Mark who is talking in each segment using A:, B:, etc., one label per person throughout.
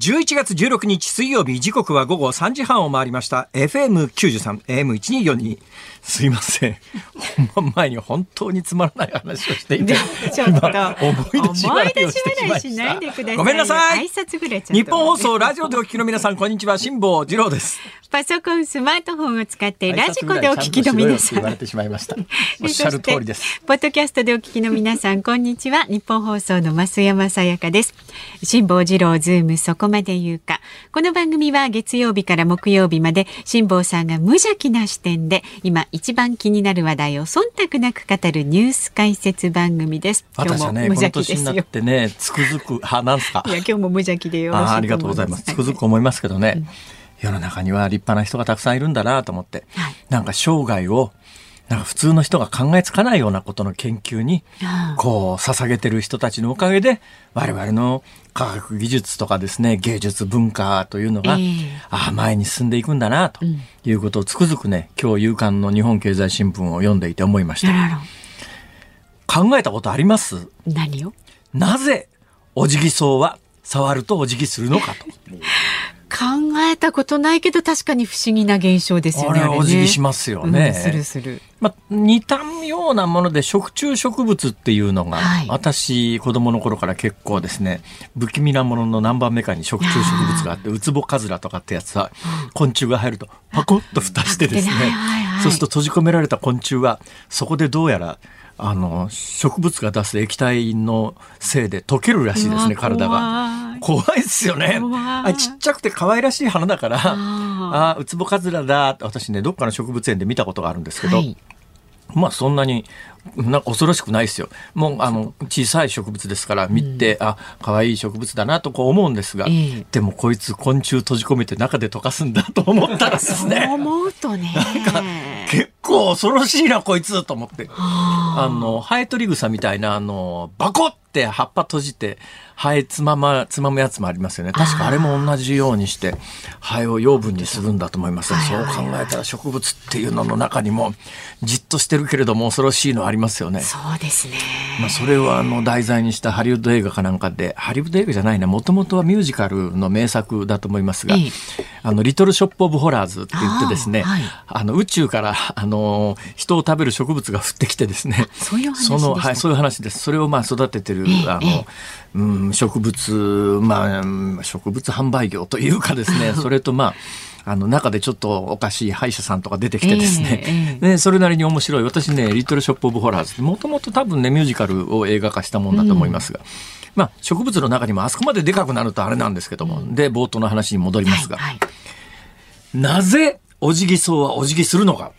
A: 11月16日水曜日時刻は午後3時半を回りました。FM93 AM1242 すいません。本番前に本当につまらない話をしていて。
B: ちょっと
A: 今思い出し笑いをし
B: ないでください。
A: ごめんなさい。
B: 挨拶ぐらい
A: 日本放送ラジオでお聞きの皆さんこんにちは。辛坊治郎です。
B: パソコン、スマートフォンを使ってラジコでお聞きの皆さん。
A: 言われてしまいました。おっしゃる通りです。
B: ポッドキャストでお聞きの皆さん、こんにちは。日本放送の増山さやかです。辛坊治郎ズームそこまで言うか。この番組は月曜日から木曜日まで辛坊さんが無邪気な視点で今一番気になる話題を忖度なく語るニュース解説番組です。今日も無
A: 私はねこの
B: 邪気ですよ
A: 年になっ。てねつくづく 派なんすか？
B: いや今日も無邪気でよ。
A: あーありがとうございます。つくづく思いますけどね、世の中には立派な人がたくさんいるんだなと思って、
B: はい
A: なんか生涯を、なんか普通の人が考えつかないようなことの研究に、こう、捧げてる人たちのおかげで、我々の科学技術とかですね、芸術文化というのが、
B: ええ。
A: ああ、前に進んでいくんだな、ということをつくづくね、今日夕刊の日本経済新聞を読んでいて思いました。考えたことあります？
B: 何を？
A: なぜ、お辞儀草は触るとお辞儀するのかと。
B: 考えたことないけど確かに不思議な現象ですよね。
A: あれはお辞儀し
B: ま
A: ますよね。
B: するする。
A: まあ、似たようなもので食虫植物っていうのが、
B: はい
A: 私子供の頃から結構ですね不気味なものの何番目かに食虫植物があってウツボカズラとかってやつは昆虫が入るとパコッと蓋してですね、
B: はいはいはい
A: そうすると閉じ込められた昆虫はそこでどうやらあの植物が出す液体のせいで溶けるらしいですね体が。怖いですよね。あちっちゃくて可愛らしい花だから、
B: あ
A: あウツボカズラだ私ねどっかの植物園で見たことがあるんですけど、
B: はい
A: まあそんなになんか恐ろしくないですよ。もうあの小さい植物ですから見て、あ可愛い植物だなとこう思うんですが、
B: ええ
A: でもこいつ昆虫閉じ込めて中で溶かすんだと思ったんです
B: そう
A: ね。
B: 思うとね。
A: 結構恐ろしいなこいつと思って。
B: あ
A: あのハエトリグサみたいなあのバコって葉っぱ閉じてハエつままつまむやつもありますよね。確かあれも同じようにしてハエを養分にするんだと思います。そう考えたら植物っていうのの中にもじっとしてるけれども恐ろしいのありますよね。
B: そうですね。
A: まあ、それをあの題材にしたハリウッド映画かなんかでハリウッド映画じゃないなもともとはミュージカルの名作だと思いますが「
B: ええ
A: あのリトル・ショップ・オブ・ホラーズ」って言ってですね
B: あーはい
A: あの宇宙からあの人を食べる植物が降ってきてですね。
B: そういう話
A: の、はい、そういう話です。それをまあ育ててる、
B: ええ
A: あの、うん、植物、まあうん、植物販売業というかですね。それとまああの中でちょっとおかしい歯医者さんとか出てきてですね、
B: えええ
A: ね、それなりに面白い。私ね、リトルショップオブホラーズもともと多分ね、ミュージカルを映画化したもんだと思いますが、まあ、植物の中にもあそこまででかくなるとあれなんですけども、で、冒頭の話に戻りますが、
B: はいはい。
A: なぜ、お辞儀草はお辞儀するのか。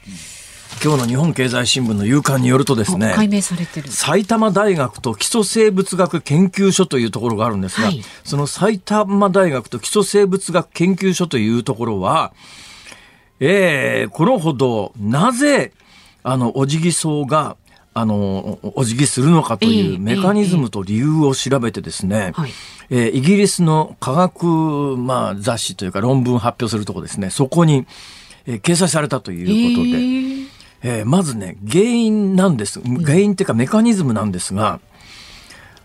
A: 今日の日本経済新聞の夕刊によるとですね、
B: 解明されてる。
A: 埼玉大学と基礎生物学研究所というところがあるんですが、
B: はい
A: その埼玉大学と基礎生物学研究所というところは、えー、このほど、なぜ、あの、お辞儀草が、あの、お辞儀するのかとい
B: ええ
A: うメカニズムと理由を調べてですね、
B: はい
A: えーイギリスの科学、まあ、雑誌というか論文発表するとこですね、そこに、えー掲載されたということで、
B: えー
A: えーまずね、原因なんです。原因っていうかメカニズムなんですが、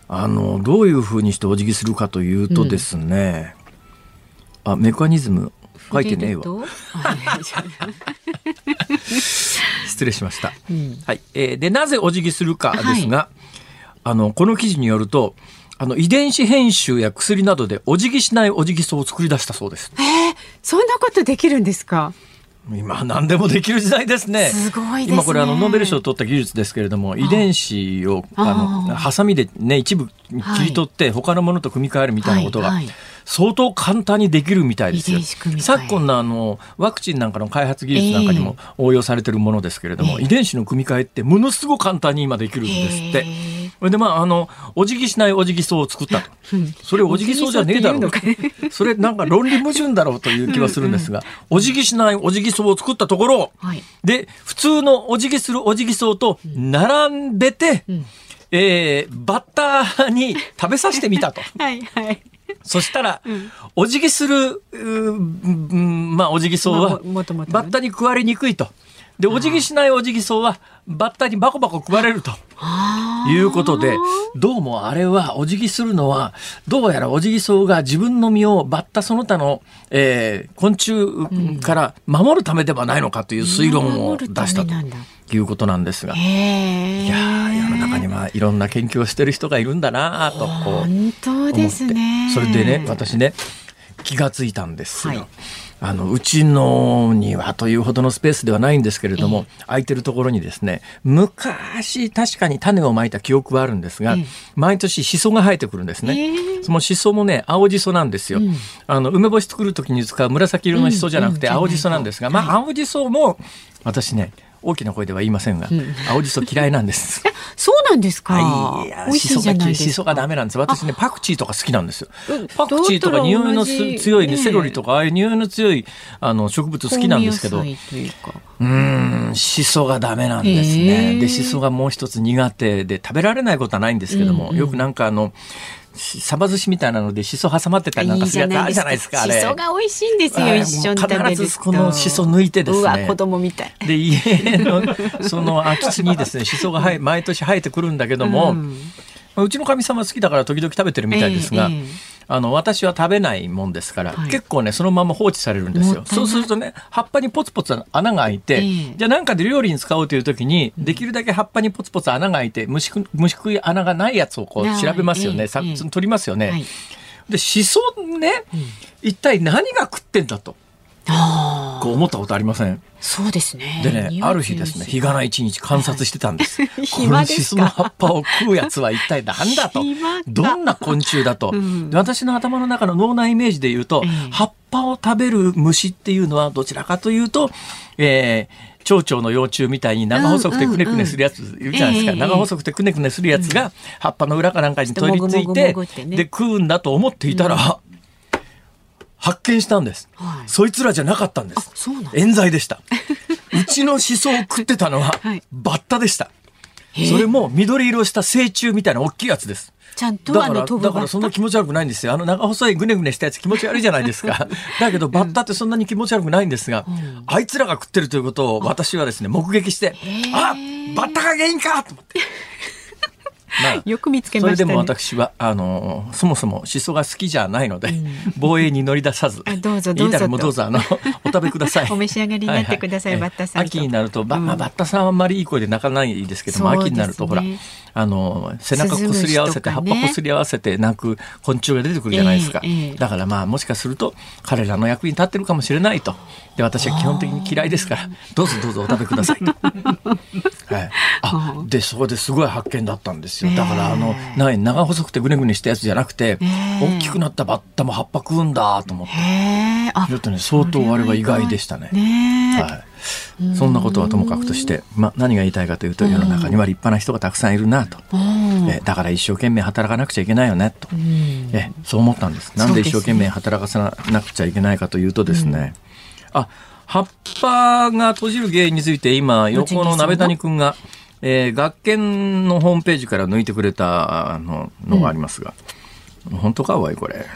A: あの、どういうふうにしてお辞儀するかというとですね、あ、メカニズム書いてねえわ。失礼しました。
B: うん
A: はい。えーで、なぜお辞儀するかですが、あの、この記事によると、あの、遺伝子編集や薬などでお辞儀しないお辞儀草を作り出したそうです。
B: えーそんなことできるんですか？
A: 今何でもできる時代ですね。
B: すごいですね。
A: 今これあのノーベル賞を取った技術ですけれども、遺伝子をあの
B: あ
A: ハサミでね一部切り取って他のものと組み替えるみたいなことが
B: はいはい
A: 相当簡単にできるみたいですよ。昨今のあのワクチンなんかの開発技術なんかにも応用されてるものですけれども、
B: ええ
A: 遺伝子の組み替えってものすごく簡単に今できるんですって。それでまああのお辞儀しないお辞儀草を作ったと。それお辞儀草じゃねえだろう
B: お辞儀草って言うの。
A: それなんか論理矛盾だろうという気はするんですが、お辞儀しないお辞儀草を作ったところ、
B: はい
A: で、普通のお辞儀するお辞儀草と並んでて、えーバッターに食べさせてみたと。
B: はいはい。
A: そしたら、お辞儀する、まあ、お辞儀草
B: まあ
A: は
B: も、もともとね
A: バッタに食われにくいと。で、お辞儀しないお辞儀草は、バッタにバコバコ食われると
B: あ
A: いうことでどうもあれはお辞儀するのはどうやらオジギソウが自分の身をバッタその他の、えー、昆虫から守るためではないのかという推論を出したと。いうことなんですが、いや世の中にはいろんな研究をしてる人がいるんだなとこう
B: 本当ですね
A: それでね私ね気がついたんですよ。はいあのうちの庭というほどのスペースではないんですけれども、えー、空いてるところにですね昔確かに種をまいた記憶はあるんですが、えー、毎年シソが生えてくるんですね、えー、そのシソもね青じそなんですよ、うん、あの梅干し作る時に使う紫色のシソじゃなくて青じそなんですが、まあ青じそも私ね大きな声では言いませんが、うん、青じそ嫌いなんです。
B: そうなんですか？
A: はい、美味しいじゃないしそがダメなんです。私ねパクチーとか好きなんですよ。パクチーとか匂いの強いね、セロリとかああいう匂いの強いあの植物好きなんですけど、うんしそがダメなんですね。でしそがもう一つ苦手で食べられないことはないんですけども、よくなんかあの。サバ寿司みたいなのでしそ挟まってたりなんかするやつあるじゃないですか。し
B: そが美味しいんですよ。一緒に食べる
A: 必ずこのしそ抜いてですね。
B: 子供みたい。
A: で家のその空き地にですね しそが毎年生えてくるんだけども、うん、うちのかみさんは好きだから時々食べてるみたいですが。えーえーあの私は食べないもんですから、はい、結構ねそのまま放置されるんですよ。そうするとね葉っぱにポツポツ穴が開いて、えー、じゃあ何かで料理に使おうという時にできるだけ葉っぱにポツポツ穴が開いて虫虫食い穴がないやつをこう調べますよね、えー、さ取りますよね、はい、でしそね、うん、一体何が食ってんだと。こう思ったことありません？
B: そうですね。
A: でね、ある日ですね、日がな一日観察してたんです。はい、このシソの葉っぱを食うやつは一体何だと？どんな昆虫だと、うん、私の頭の中の脳内イメージで言うと、え葉っぱを食べる虫っていうのはどちらかというと、えー、蝶々の幼虫みたいに長細くてくねくねするやついるじゃないですか、長細くてくねくねするやつが葉っぱの裏かなんかに取り付いて、で食うんだと思っていたら、発見したんです、はい、そいつらじゃなかったんです。冤罪でした。うちのシソを食ってたのはバッタでした、それも緑色した成虫みたいな大きいやつです。
B: ちゃんと
A: だからだからそんな気持ち悪くないんですよ。あの長細いぐねぐねしたやつ気持ち悪いじゃないですか。だけどバッタってそんなに気持ち悪くないんですが、うん、あいつらが食ってるということを私はですね目撃してあバッタが原因かと思って
B: まあ、よく見つけま
A: した、ね、それでも私はあのそもそもしそが好きじゃないので、うん、防衛に乗り出さず
B: どうぞどうぞ
A: もどうぞあのお食べください。
B: お召し上がりになってください、はい。はい、バッタさん
A: 秋になると、まあ、バッタさんはあんまりいい声で泣かないですけども、ね、秋になるとほらあの背中こすり合わせて、ね、葉っぱこすり合わせて泣く昆虫が出てくるじゃないですか、えーえー、だからまあもしかすると彼らの役に立ってるかもしれないとで私は基本的に嫌いですから。どうぞどうぞお食べください。と。はい、あでそこですごい発見だったんですよ。だからあの長細くてぐねぐねしたやつじゃなくて大きくなったバッタも葉っぱ食うんだと思って。ちょっとね相当あれは意外でしたね。はい。そんなことはともかくとして、まあ、何が言いたいかというと世の中には立派な人がたくさんいるなと、えだから一生懸命働かなくちゃいけないよねと、えそう思ったんです。なんで一生懸命働かさなくちゃいけないかというとですね、あ葉っぱが閉じる原因について今横の鍋谷君が、えー、学研のホームページから抜いてくれたののがありますが、うん、本当かわいこれ。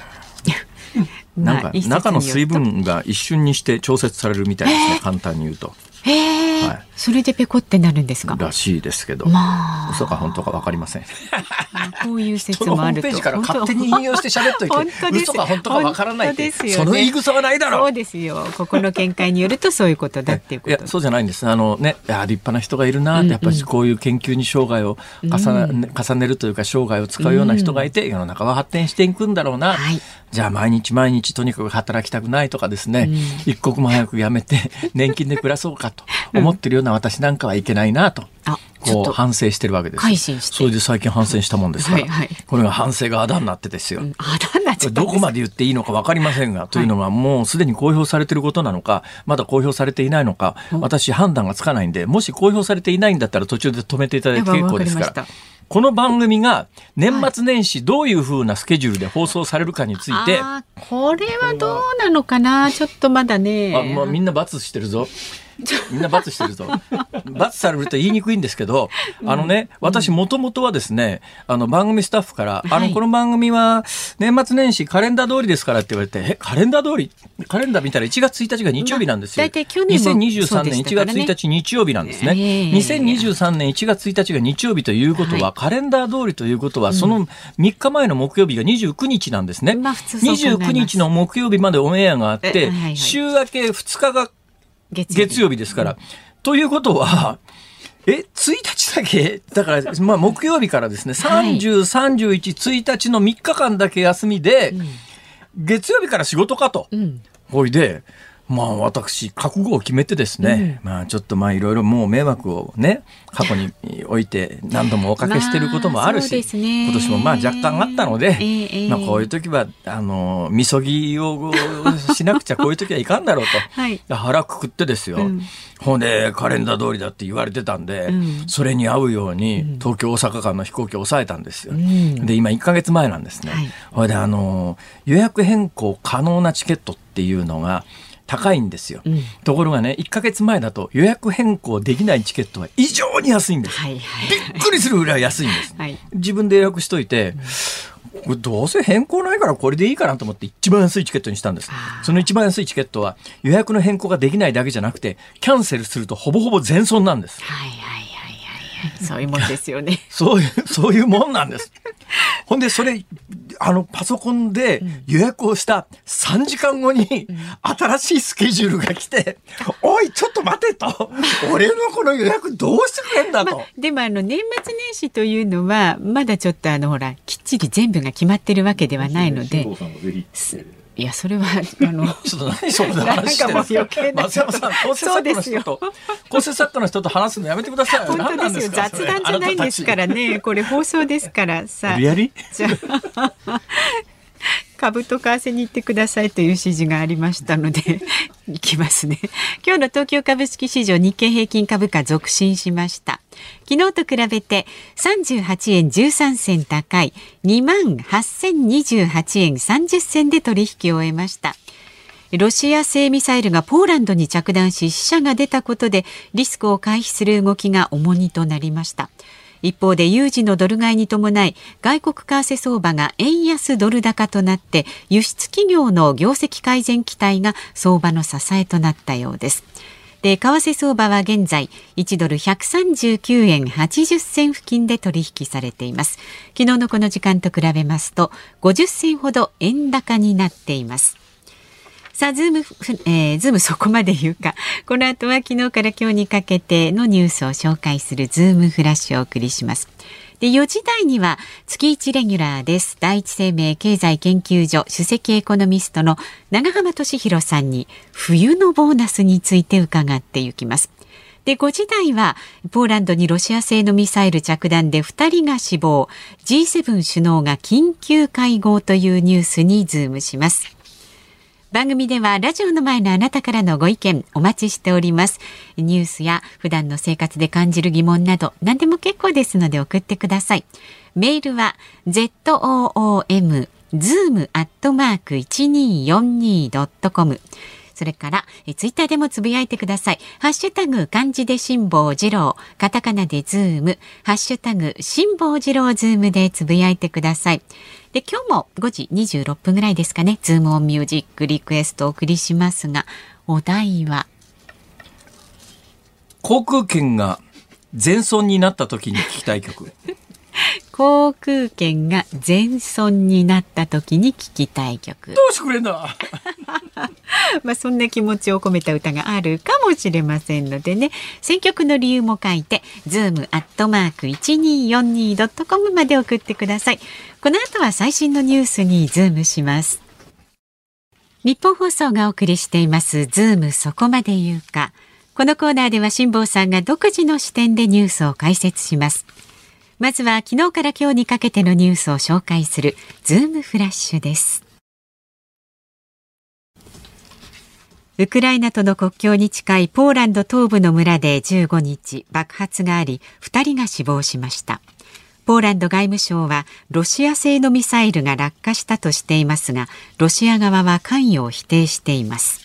A: なんか中の水分が一瞬にして調節されるみたいですね、簡単に言うと。
B: はい、それでペコってなるんですか？ら
A: しいですけど、まあ、嘘か本当かわかりません。
B: こういう説もあると。ホームペ
A: ージから勝手に引用して喋っといて、嘘か本当かわからないって、ね、その言い草はないだろ
B: う。そうですよ。ここの見解によるとそういうことだっていうこと。いや
A: そうじゃないんです。あのね、立派な人がいるなって、やっぱりこういう研究に生涯を重ね,、重ねるというか生涯を使うような人がいて、世の中は発展していくんだろうな。はい、じゃあ毎日毎日とにかく働きたくないとかですね、一刻も早く辞めて年金で暮らそうかと思ってるような私なんかはいけないなと。こう反省してるわけですそれで最近反省したもんですから、はいはい、これが反省があだになってですよ、うん、
B: あだになっちゃ
A: どこまで言っていいのか分かりませんが、というのはもうすでに公表されていることなのかまだ公表されていないのか、私判断がつかないんでもし公表されていないんだったら途中で止めていただいて結構ですから。この番組が年末年始どういうふうなスケジュールで放送されるかについて、
B: これはどうなのかな。ちょっとまだね。
A: あ、まあ、みんな罰してるぞみんな罰してると。罰されると言いにくいんですけど、あのね、私もともとはですね、あの番組スタッフから、あの、この番組は年末年始カレンダー通りですからって言われて、え、カレンダー通り？カレンダー見たら1月1日が日曜日なんですよ。大体去年2023年1月1日日曜日なんですね。2023年1月1日が日曜日ということは、カレンダー通りということは、その3日前の木曜日が29日なんですね。29日の木曜日までオンエアがあって、週明け2日が月曜日。ですから。ということは、え、1日だけ？だから、まあ、木曜日からですね、30、31、1日の3日間だけ休みで、月曜日から仕事かと。ほいで、まあ私覚悟を決めてですね、うん、まあちょっとまあいろいろもう迷惑をね過去において何度もおかけしてることもあるし、まあね、今年もまあ若干あったので、えー、まあこういう時はあのみそぎをしなくちゃこういう時はいかんだろうと、はい、腹くくってですよ、うん、ほんでカレンダー通りだって言われてたんで、うん、それに合うように東京大阪間の飛行機を抑えたんですよ。で今1か月前なんですね。はい、ほいであの予約変更可能なチケットっていうのが高いんですよ、うん、ところがね1か月前だと予約変更できないチケットは異常に安いんです、はいはい、びっくりするぐらい安いんです、はい、自分で予約しといて、うん、どうせ変更ないからこれでいいかなと思って一番安いチケットにしたんです。その一番安いチケットは予約の変更ができないだけじゃなくてキャンセルするとほぼほぼ全損なんです、はいはい
B: そういうもんですよね。
A: そういう、そういうもんなんです。ほんで、それ、あの、パソコンで予約をした3時間後に、新しいスケジュールが来て、おい、ちょっと待てと。俺のこの予約どうしてくれんだと。まあ、
B: でも、あの、年末年始というのは、まだちょっとあの、ほら、きっちり全部が決まってるわけではないので。いやそれはあの
A: ちょっと何そんな話してるんですか？松山さん構成作家の人と構成作家の人と話すのやめてください。
B: 本当ですよ。雑談じゃないんですからね。これ放送ですから。さ
A: リアリ
B: じゃ 株と為替に行ってくださいという指示がありましたので 行きますね。今日の東京株式市場日経平均株価続伸しました。昨日と比べて38円13銭高い2万8028円30銭で取引を終えました。ロシア製ミサイルがポーランドに着弾し死者が出たことでリスクを回避する動きが重荷となりました。一方で有事のドル買いに伴い外国為替相場が円安ドル高となって輸出企業の業績改善期待が相場の支えとなったようです。で為替相場は現在1ドル139円80銭付近で取引されています。昨日のこの時間と比べますと50銭ほど円高になっています。さあ、ズーム、えー、ズームそこまで言うか。この後は昨日から今日にかけてのニュースを紹介するズームフラッシュをお送りします。で、4時台には月1レギュラーです。第一生命経済研究所首席エコノミストの長浜俊弘さんに冬のボーナスについて伺っていきます。で、5時台は、ポーランドにロシア製のミサイル着弾で2人が死亡、G7 首脳が緊急会合というニュースにズームします。番組ではラジオの前のあなたからのご意見お待ちしております。ニュースや普段の生活で感じる疑問など何でも結構ですので送ってください。メールは zoom zoom アットマーク 1242.com それからえツイッターでもつぶやいてください。ハッシュタグ漢字で辛坊治郎、カタカナでズーム、ハッシュタグ辛坊治郎ズームでつぶやいてください。で、今日も5時26分ぐらいですかね、ズームオンミュージックリクエストをお送りしますが、お題は？
A: 航空券が全損になった時に聞きたい曲。
B: 航空券が全損になった時に聞きたい曲。
A: どうしてくれんだ
B: まあそんな気持ちを込めた歌があるかもしれませんのでね。選曲の理由も書いて zoom アットマーク 1242.com まで送ってください。この後は最新のニュースにズームします。ニッポン放送がお送りしていますズームそこまで言うか。このコーナーでは辛坊さんが独自の視点でニュースを解説しますまずは昨日から今日にかけてのニュースを紹介するズームフラッシュです。ウクライナとの国境に近いポーランド東部の村で15日爆発があり2人が死亡しました。ポーランド外務省はロシア製のミサイルが落下したとしていますがロシア側は関与を否定しています。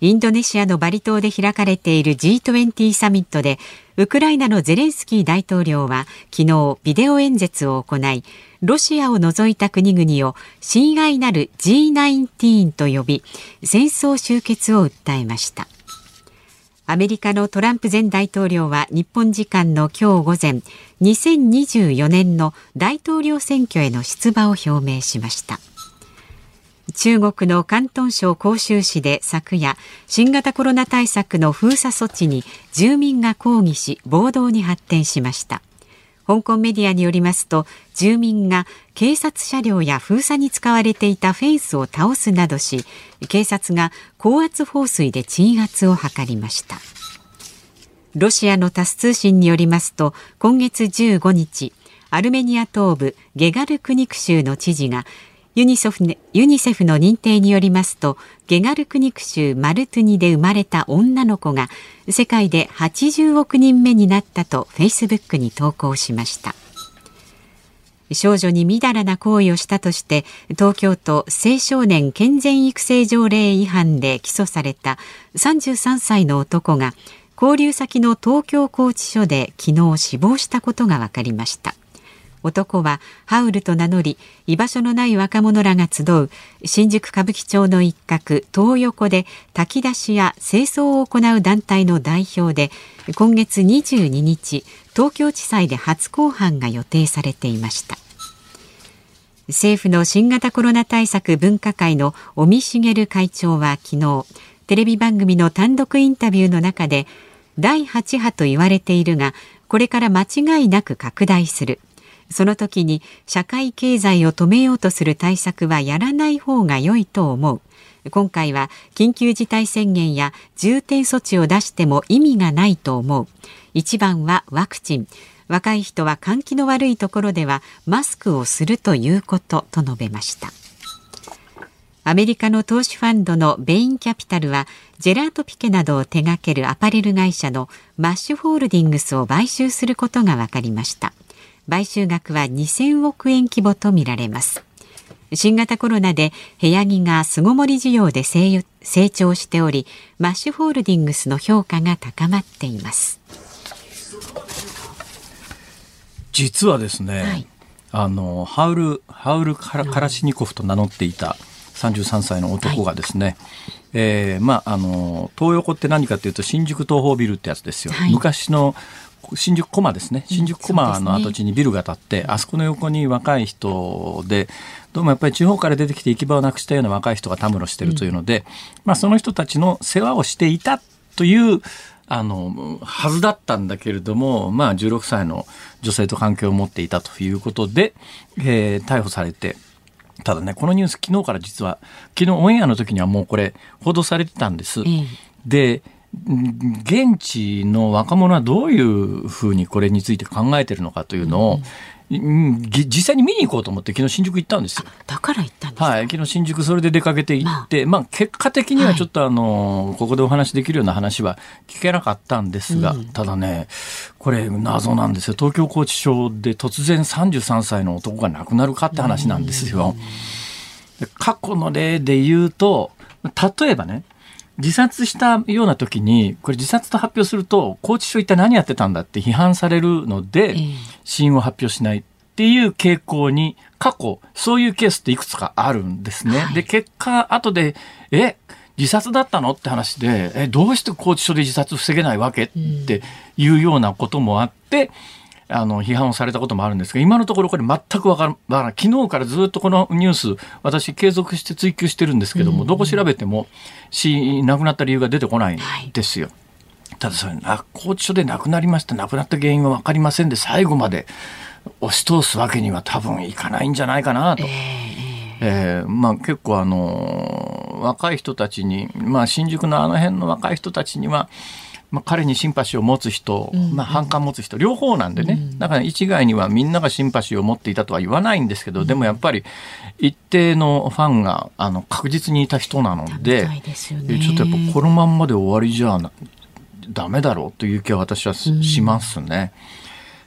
B: インドネシアのバリ島で開かれている G20 サミットでウクライナのゼレンスキー大統領は昨日ビデオ演説を行いロシアを除いた国々を親愛なる G19 と呼び戦争終結を訴えました。アメリカのトランプ前大統領は日本時間の今日午前2024年の大統領選挙への出馬を表明しました。中国の広東省広州市で昨夜新型コロナ対策の封鎖措置に住民が抗議し暴動に発展しました。香港メディアによりますと住民が警察車両や封鎖に使われていたフェンスを倒すなどし警察が高圧放水で鎮圧を図りました。ロシアのタス通信によりますと今月15日アルメニア東部ゲガルクニク州の知事がユニセフユニセフの認定によりますとゲガルクニク州マルトゥニで生まれた女の子が世界で80億人目になったとフェイスブックに投稿しました。少女にみだらな行為をしたとして東京都青少年健全育成条例違反で起訴された33歳の男が交留先の東京拘置所で昨日死亡したことが分かりました。男はハウルと名乗り居場所のない若者らが集う新宿歌舞伎町の一角東横で炊き出しや清掃を行う団体の代表で今月22日東京地裁で初公判が予定されていました。政府の新型コロナ対策分科会の尾身茂会長は昨日テレビ番組の単独インタビューの中で第8波と言われているがこれから間違いなく拡大する。その時に社会経済を止めようとする対策はやらない方が良いと思う。今回は緊急事態宣言や重点措置を出しても意味がないと思う。一番はワクチン。若い人は換気の悪いところではマスクをするということと述べました。アメリカの投資ファンドのベインキャピタルはジェラートピケなどを手掛けるアパレル会社のマッシュホールディングスを買収することが分かりました。買収額は2000億円規模とみられます。新型コロナで部屋着が巣ごもり需要で成長しておりマッシュホールディングスの評価が高まっています。
A: 実はですね、はい、あのハウルハウルカラシニコフと名乗っていた33歳の男がですね、はい、えー、まああの東横って何かというと新宿東宝ビルってやつですよ、はい、昔の新宿駒ですね新宿駒の跡地にビルが建って、あそこの横に若い人でどうもやっぱり地方から出てきて行き場をなくしたような若い人がたむろしてるというので、うん、まあ、その人たちの世話をしていたというあのはずだったんだけれども、まあ、16歳の女性と関係を持っていたということで、えー、逮捕されて。ただね、このニュース昨日から実は、昨日オンエアの時にはもうこれ報道されてたんです。うん、で、現地の若者はどういうふうにこれについて考えてるのかというのを、うん、実際に見に行こうと思って昨日新宿行ったんですよ。
B: だから行ったんです
A: はい、昨日新宿それで出かけて行って、まあ、まあ、結果的にはちょっとあの、はい、ここでお話できるような話は聞けなかったんですが、うん、ただね、これ謎なんですよ。東京拘置所で突然33歳の男が亡くなるかって話なんですよ。うん、過去の例で言うと、例えばね、自殺したような時に、これ自殺と発表すると、拘置所一体何やってたんだって批判されるので、死因を発表しないっていう傾向に、過去、そういうケースっていくつかあるんですね。はい、で、結果、後で、え、自殺だったのって話で、え、どうして拘置所で自殺防げないわけっていうようなこともあって、あの、批判をされたこともあるんですが、今のところこれ全くわからない。昨日からずっとこのニュース、私継続して追求してるんですけども、どこ調べても死、亡くなった理由が出てこないんですよ。はい、ただそれ、拘置所で亡くなりました、亡くなった原因は分かりませんで、最後まで押し通すわけには多分いかないんじゃないかなと。えーえー、まあ結構あの若い人たちに、まあ、新宿のあの辺の若い人たちにはまあ、彼にシンパシーを持つ人、まあ、反感持つ人両方なんでね、だから一概にはみんながシンパシーを持っていたとは言わないんですけど、でもやっぱり一定のファンがあの確実にいた人なので、ね、ちょっとやっぱこのまんまで終わりじゃダメだろうという気は私はしますね。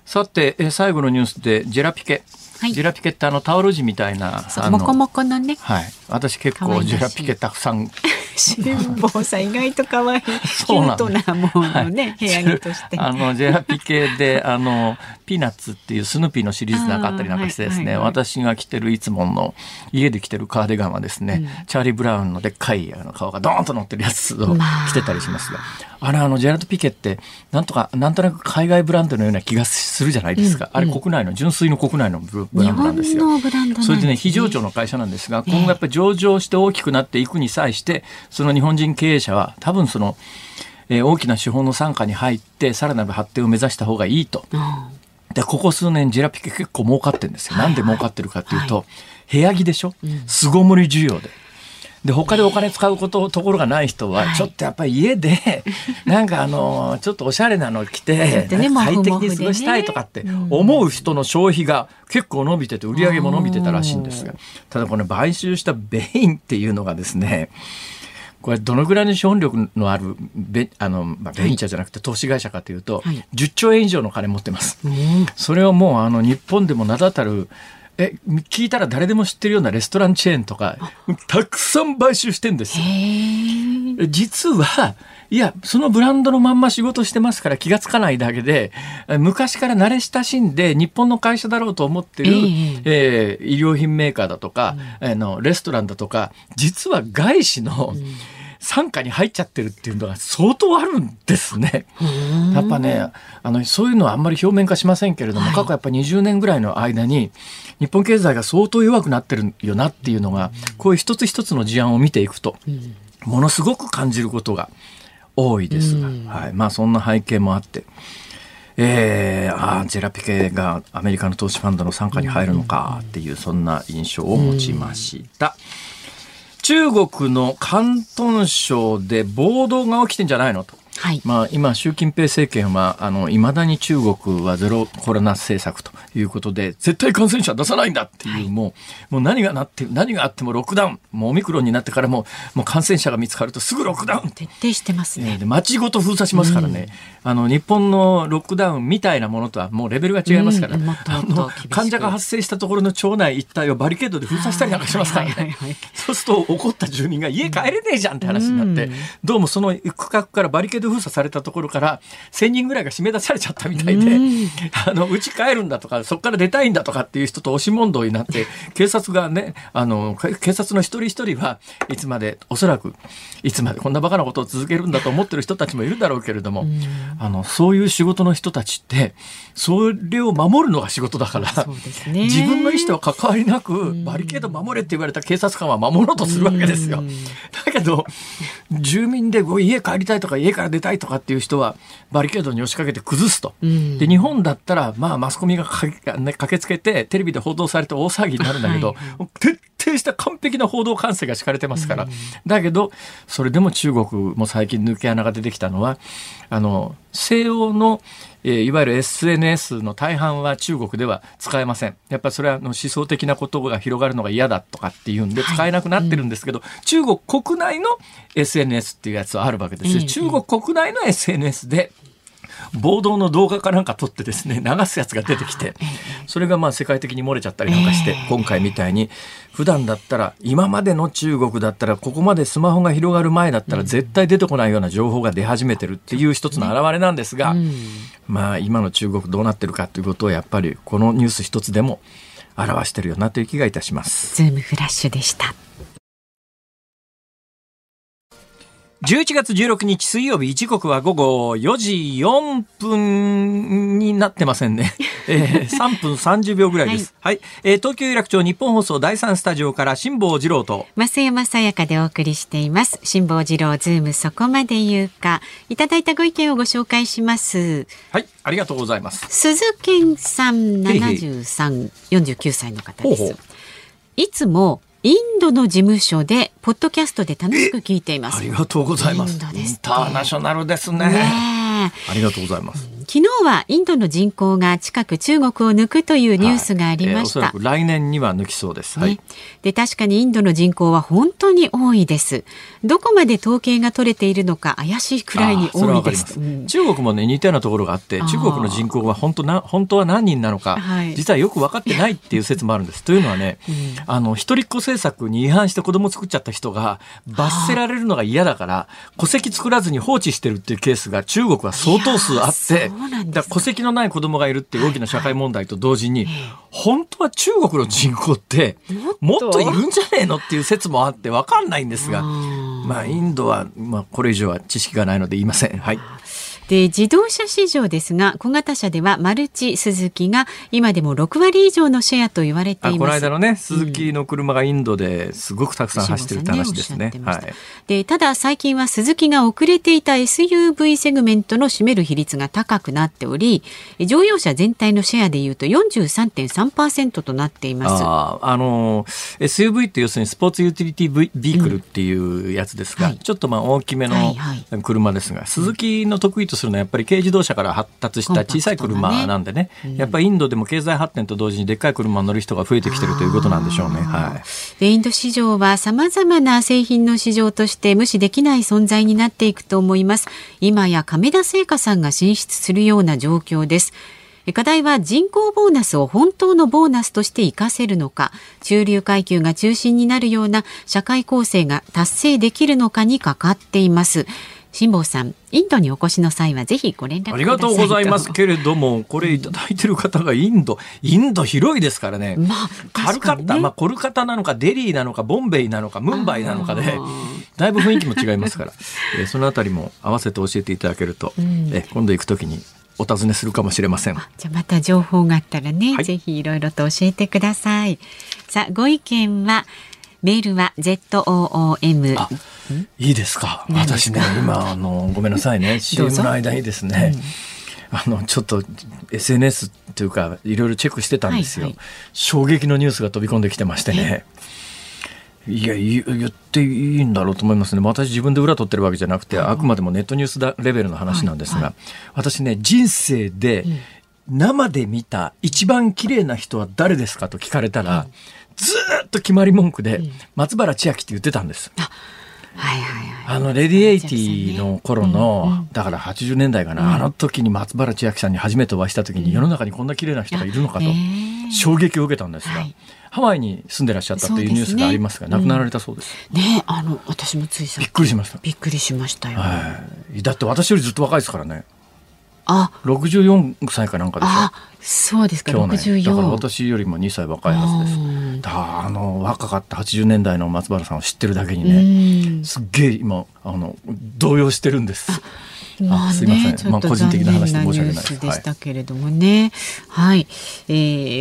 A: さて最後のニュースでジェラピケ。はい、ジェラピケってあのタオル地みたいな
B: モコモコのね。
A: はい。私結構ジェラピケたくさん。
B: 辛坊さん意外と可愛い。キュートなものね、部屋着として。
A: あのジェラピケであのピーナッツっていうスヌーピーのシリーズなんかあったりなんかしてですね、私が着てるいつもの家で着てるカーディガンはですね、チャーリー・ブラウンのでっかいあの顔がドーンと乗ってるやつを着てたりしますが、あれあのジェラート・ピケってなんとかなんとなく海外ブランドのような気がするじゃないですか、あれ国内の純粋の国内のブランドなんですよ。それでね非上場の会社なんですが今後やっぱり上場して大きくなっていくに際してその日本人経営者は多分その、えー、大きな資本の傘下に入ってさらなる発展を目指した方がいいと。でここ数年ジェラピケ結構儲かってるんですよ。なんで儲かってるかっていうと、部屋着でしょ？巣ごもり需要で。で他でお金使うことところがない人はちょっとやっぱり家で なんかあのちょっとおしゃれなの着て快適に過ごしたいとかって思う人の消費が結構伸びてて売り上げも伸びてたらしいんですがただこの買収したベインっていうのがですねこれどのぐらいの資本力のあるベあの、まあ、ベンチャーじゃなくて投資会社かというと、はい、10兆円以上の金持ってます。それをもうあの日本でも名だたるえ聞いたら誰でも知ってるようなレストランチェーンとかたくさん買収してんですよ。実はいやそのブランドのまんま仕事してますから気が付かないだけで昔から慣れ親しんで日本の会社だろうと思ってる、えー、えー、衣料品メーカーだとか、うん、あのレストランだとか実は外資の、うん傘下に入っちゃってるっていうのが相当あるんですね。やっぱねあのそういうのはあんまり表面化しませんけれども、はい、過去やっぱ20年ぐらいの間に日本経済が相当弱くなってるよなっていうのが、こういう一つ一つの事案を見ていくと、ものすごく感じることが多いですが、はい。まあ、そんな背景もあって。えー、あジェラピケがアメリカの投資ファンドの傘下に入るのかっていうそんな印象を持ちました。中国の広東省で暴動が起きてんじゃないのと。はい、まあ、今、習近平政権は、あの、未だに中国はゼロコロナ政策ということで、絶対感染者出さないんだっていう、はい、もう、もう何がなって、何があってもロックダウン、もうオミクロンになってからも、もう感染者が見つかるとすぐロックダウン。
B: 徹底してますね。
A: で街ごと封鎖しますからね、うん、あの、日本のロックダウンみたいなものとはもうレベルが違いますから、うん、あの、患者が発生したところの町内一帯をバリケードで封鎖したりなんかしますからね。そうすると怒った住民が家帰れねえじゃんって話になって、うん、どうもその区画からバリケード封鎖されたところから1,000人ぐらいが締め出されちゃったみたいで、あのうち帰るんだとかそこから出たいんだとかっていう人と押し問答になって警察がねあの警察の一人一人はいつまでおそらくいつまでこんなバカなことを続けるんだと思ってる人たちもいるだろうけれども、あのそういう仕事の人たちってそれを守るのが仕事だから、ね、自分の意思とは関わりなくバリケード守れって言われた警察官は守ろうとするわけですよ。だけど住民で家帰りたいとか家から出たいとかっていう人はバリケードに押しかけて崩すと、うん、で日本だったら、まあ、マスコミが駆けつけてテレビで報道されて大騒ぎになるんだけど、はい、徹底した完璧な報道管制が敷かれてますから、うん、だけどそれでも中国も最近抜け穴が出てきたのはあの西欧のえー、いわゆる SNS の大半は中国では使えません。やっぱりそれはの思想的なことが広がるのが嫌だとかっていうんで使えなくなってるんですけど、はいうん、中国国内の SNS っていうやつはあるわけですよ。中国国内の SNS で暴動の動画かなんか撮ってですね流すやつが出てきてそれがまあ世界的に漏れちゃったりなんかして今回みたいに普段だったら今までの中国だったらここまでスマホが広がる前だったら絶対出てこないような情報が出始めてるっていう一つの表れなんですがまあ今の中国どうなってるかということをやっぱりこのニュース一つでも表してるよなという気がいたします。
B: ズームフラッシュでした。
A: 11月16日水曜日時刻は午後4時4分になってませんね。えー、3分30秒ぐらいです。はい、はい、えー、東京有楽町日本放送第3スタジオから辛坊治郎と
B: 増山さやかでお送りしています。辛坊治郎ズームそこまで言うか。いただいたご意見をご紹介します。
A: はい、ありがとうございます。
B: 鈴健さん73、49歳の方です。ほうほういつもインドの事務所でポッドキャストで楽しく聞いています。
A: ありがとうございます。インターナショナルですね。ねありがとうございます。
B: 昨日はインドの人口が近く中国を抜くというニュースがありました。はいえ
A: ー、来年には抜きそうです。
B: はい、で確かにインドの人口は本当に多いです。どこまで統計が取れているのか怪しいくらいに多いです。
A: うん、中国もね似たようなところがあって、中国の人口は本当な本当は何人なのか、はい、実はよく分かってないっていう説もあるんです。というのはね、うん、あの一人っ子政策に違反して子供作っちゃった人が罰せられるのが嫌だから戸籍作らずに放置してるっていうケースが中国は相当数あって、だ戸籍のない子供がいるっていう大きな社会問題と同時に、本当は中国の人口ってもっと？いるんじゃねえのっていう説もあって分かんないんですが、まあインドは、まあ、これ以上は知識がないので言いません。はい
B: で自動車市場ですが小型車ではマルチスズキが今でも6割以上のシェアと言われています。
A: この間のねスズキの車がインドですごくたくさん走ってるって話ですね。ねはい、
B: でただ最近はスズキが遅れていた SUV セグメントの占める比率が高くなっており乗用車全体のシェアでいうと43.3%となっています
A: ああの SUV って要するにスポーツユーティリティビークルっていうやつですが、うん。はい、ちょっとまあ大きめの車ですが、はいはい、スズキの得意とするのはやっぱり軽自動車から発達した小さい車なんでね、ねうん、やっぱりインドでも経済発展と同時にでっかい車に乗る人が増えてきてるということなんでしょうね。はい、
B: でインド市場はさまざまな製品の市場として無視できない存在になっていくと思います。今や亀田製菓さんが進出するような状況です。課題は人口ボーナスを本当のボーナスとして活かせるのか。中流階級が中心になるような社会構成が達成できるのかにかかっています辛坊さんインドにお越しの際はぜひご連絡
A: ありがとうございますけれどもこれいただいてる方がインド。インド広いですからね、まあ、カルカッタ、ね、まあ、コルカタなのかデリーなのかボンベイなのかムンバイなのかでだいぶ雰囲気も違いますから、えー、そのあたりも合わせて教えていただけると、うん、え今度行くときにお尋ねするかもしれません。
B: じゃまた情報があったらね、はい、ぜひいろいろと教えてください。さあご意見はメールは ZOOM
A: いいですか？私ね今あのごめんなさいね。CM の間にですね、うん、あのちょっと SNS というかいろいろチェックしてたんですよ、はいはい、衝撃のニュースが飛び込んできてましてね。いや言っていいんだろうと思いますね。私自分で裏取ってるわけじゃなくてあくまでもネットニュースレベルの話なんですが、はいはい、私ね人生で生で見た一番綺麗な人は誰ですかと聞かれたら、ずっと決まり文句で、松原千秋って言ってたんです。はいはいはい、あのレディエイティの頃の、うんうん、だから80年代かな、うん、あの時に松原千秋さんに初めてお会いした時に、世の中にこんな綺麗な人がいるのかと衝撃を受けたんですが、はい、ハワイに住んでらっしゃったというニュースがありますが、ね、亡くなられたそうです。
B: ねあの私もつい
A: びっくりしました。
B: びっくりしましたよ。は
A: い、だって私よりずっと若いですからね。あ、64歳かなんかでしょ？
B: そうですか、64
A: だから私よりも2歳若いはずです。だあの若かった80年代の松原さんを知ってるだけにねすっげえ今あの動揺してるんです
B: まあ、すいません、まあ、個人的な話で申し訳ないです。でしたけれどもね、はい、はい、え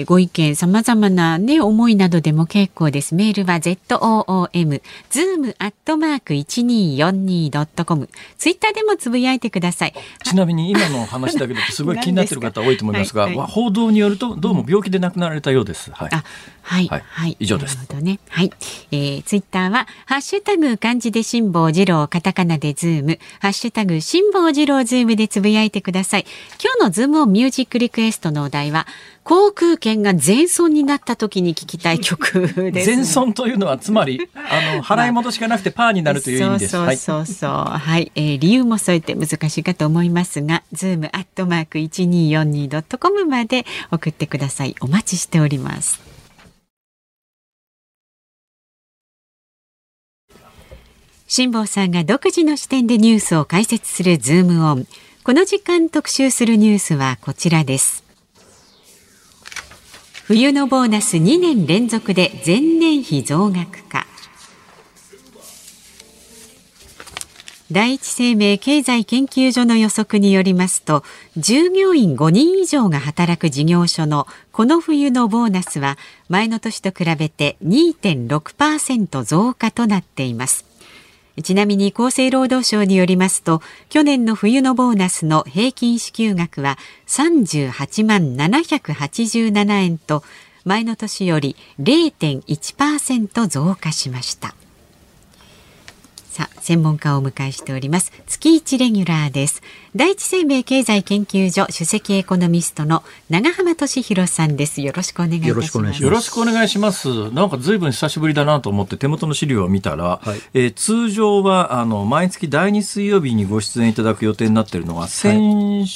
B: ー、ご意見さまざまなね思いなどでも結構です。メールは z o o m zoom アットマーク一二四二ドットコム。ツイッターでもつぶやいてください。
A: ちなみに今の話だけですごい気になってる方多いと思いますが、はいはい、報道によるとどうも病気で亡くなられたようです。はい。あ
B: はい、はい、はい、
A: 以上です。
B: ね、はい、えー、ツイッターはハッシュタグ漢字で辛坊治郎カタカナでズームハッシュタグ辛坊治郎ズームでつぶやいてください。今日のズームオンミュージックリクエストのお題は航空券が全損になった時に聞きたい曲です、
A: 全損というのはつまりあの払い戻しがなくてパーになるという意味です。
B: そうそうそうはい、えー、理由も添えて難しいかと思いますが、 zoom アットマーク一二四二ドットコムまで送ってください。お待ちしております。辛坊さんが独自の視点でニュースを解説するズームオン。この時間特集するニュースはこちらです。冬のボーナス2年連続で前年比増額化。第一生命経済研究所の予測によりますと従業員5人以上が働く事業所のこの冬のボーナスは前の年と比べて2.6%増加となっていますちなみに厚生労働省によりますと去年の冬のボーナスの平均支給額は38万787円と前の年より0.1%増加しました。さあ専門家をお迎えしております。月1レギュラーです。第一生命経済研究所首席エコノミストの長浜俊弘さんです。よろしくお願いいたします。
A: よろしくお願いします。なんかずいぶん久しぶりだなと思って手元の資料を見たら、はい、えー、通常はあの毎月第二水曜日にご出演いただく予定になっているのが先、はい、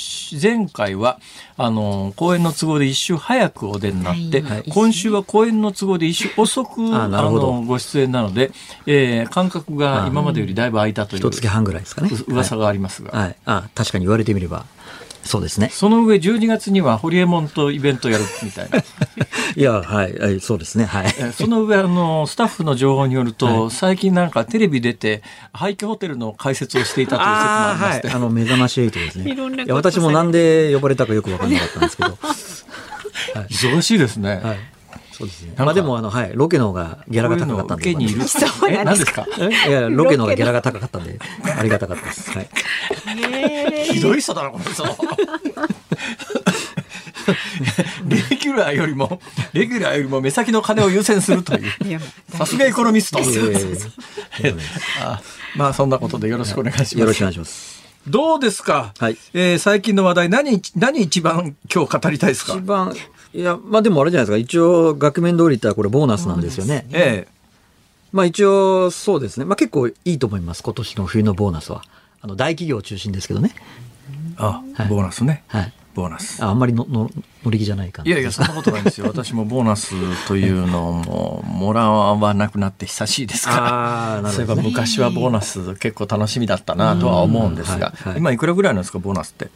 A: 前回はあの公演の都合で一週早くお出になって、はい、今週は公演の都合で一週遅く あのご出演なので、えー、間隔が今までよりだいぶ空いたという
C: 一月半ぐらいですかね。
A: 噂がありますが、
C: はい、あ確かに言われてみればそうですね。
A: その上、12月にはホリエモンとイベントやるみたいな。い
C: や、はい、はい、そうですね。はい。
A: その上、あの、スタッフの情報によると、はい、最近なんかテレビ出て、廃墟ホテルの解説をしていたという説もありまして。
C: あはい、あの、目覚まし8ですね。いろんな私もなんで呼ばれたかよくわからなかったんですけど。
A: はい、忙しいですね。はい。
C: そうですね。まあでもあのはいロケの方がギャラが高かったんで。
A: 受けにいる。そうなんですか？
C: いやロケの方がギャラが高かったんでありがたかったです。はい。
A: ひどい人だなこの人。レギュラーよりもレギュラーよりも目先の金を優先するというさすがエコノミスト。まあそんなことでよろしくお願いします。
C: よろしくお願いします。
A: どうですか、はいえー、最近の話題何、何一番今日語りたいですか？
C: 一番いや、まあでもあれじゃないですか。一応、額面通り言ったらこれボーナスなんですよね。ええ。まあ一応、そうですね。まあ結構いいと思います。今年の冬のボーナスは。あの、大企業中心ですけどね。
A: あ、はい、ボーナスね。はい。ボーナス。
C: ああんまりのの乗り気じゃないか
A: いやいや、そんなことないんですよ。私もボーナスというのも、もらわなくなって久しいですから。そういえば昔はボーナス結構楽しみだったなとは思うんですが、今いくらぐらいなんですか、ボーナスって？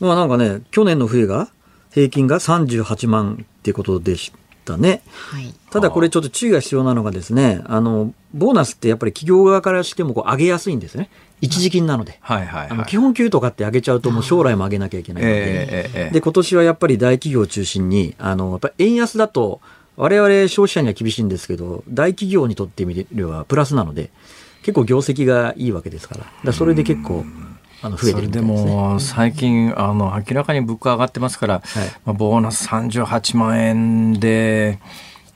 C: まあなんかね、去年の冬が平均が38万っていうことでしたね。はい、ただこれちょっと注意が必要なのがですね、あの、ボーナスってやっぱり企業側からしてもこう上げやすいんですね。一時金なので。はいはい、はい、あの基本給とかって上げちゃうともう将来も上げなきゃいけないので。えーえー、で、今年はやっぱり大企業を中心に、あの、やっぱ円安だと、我々消費者には厳しいんですけど、大企業にとってみればプラスなので、結構業績がいいわけですから。だそれで結構、
A: あの増えてる、ね、でも最近あの明らかに物価上がってますから、はい、まあ、ボーナス38万円で。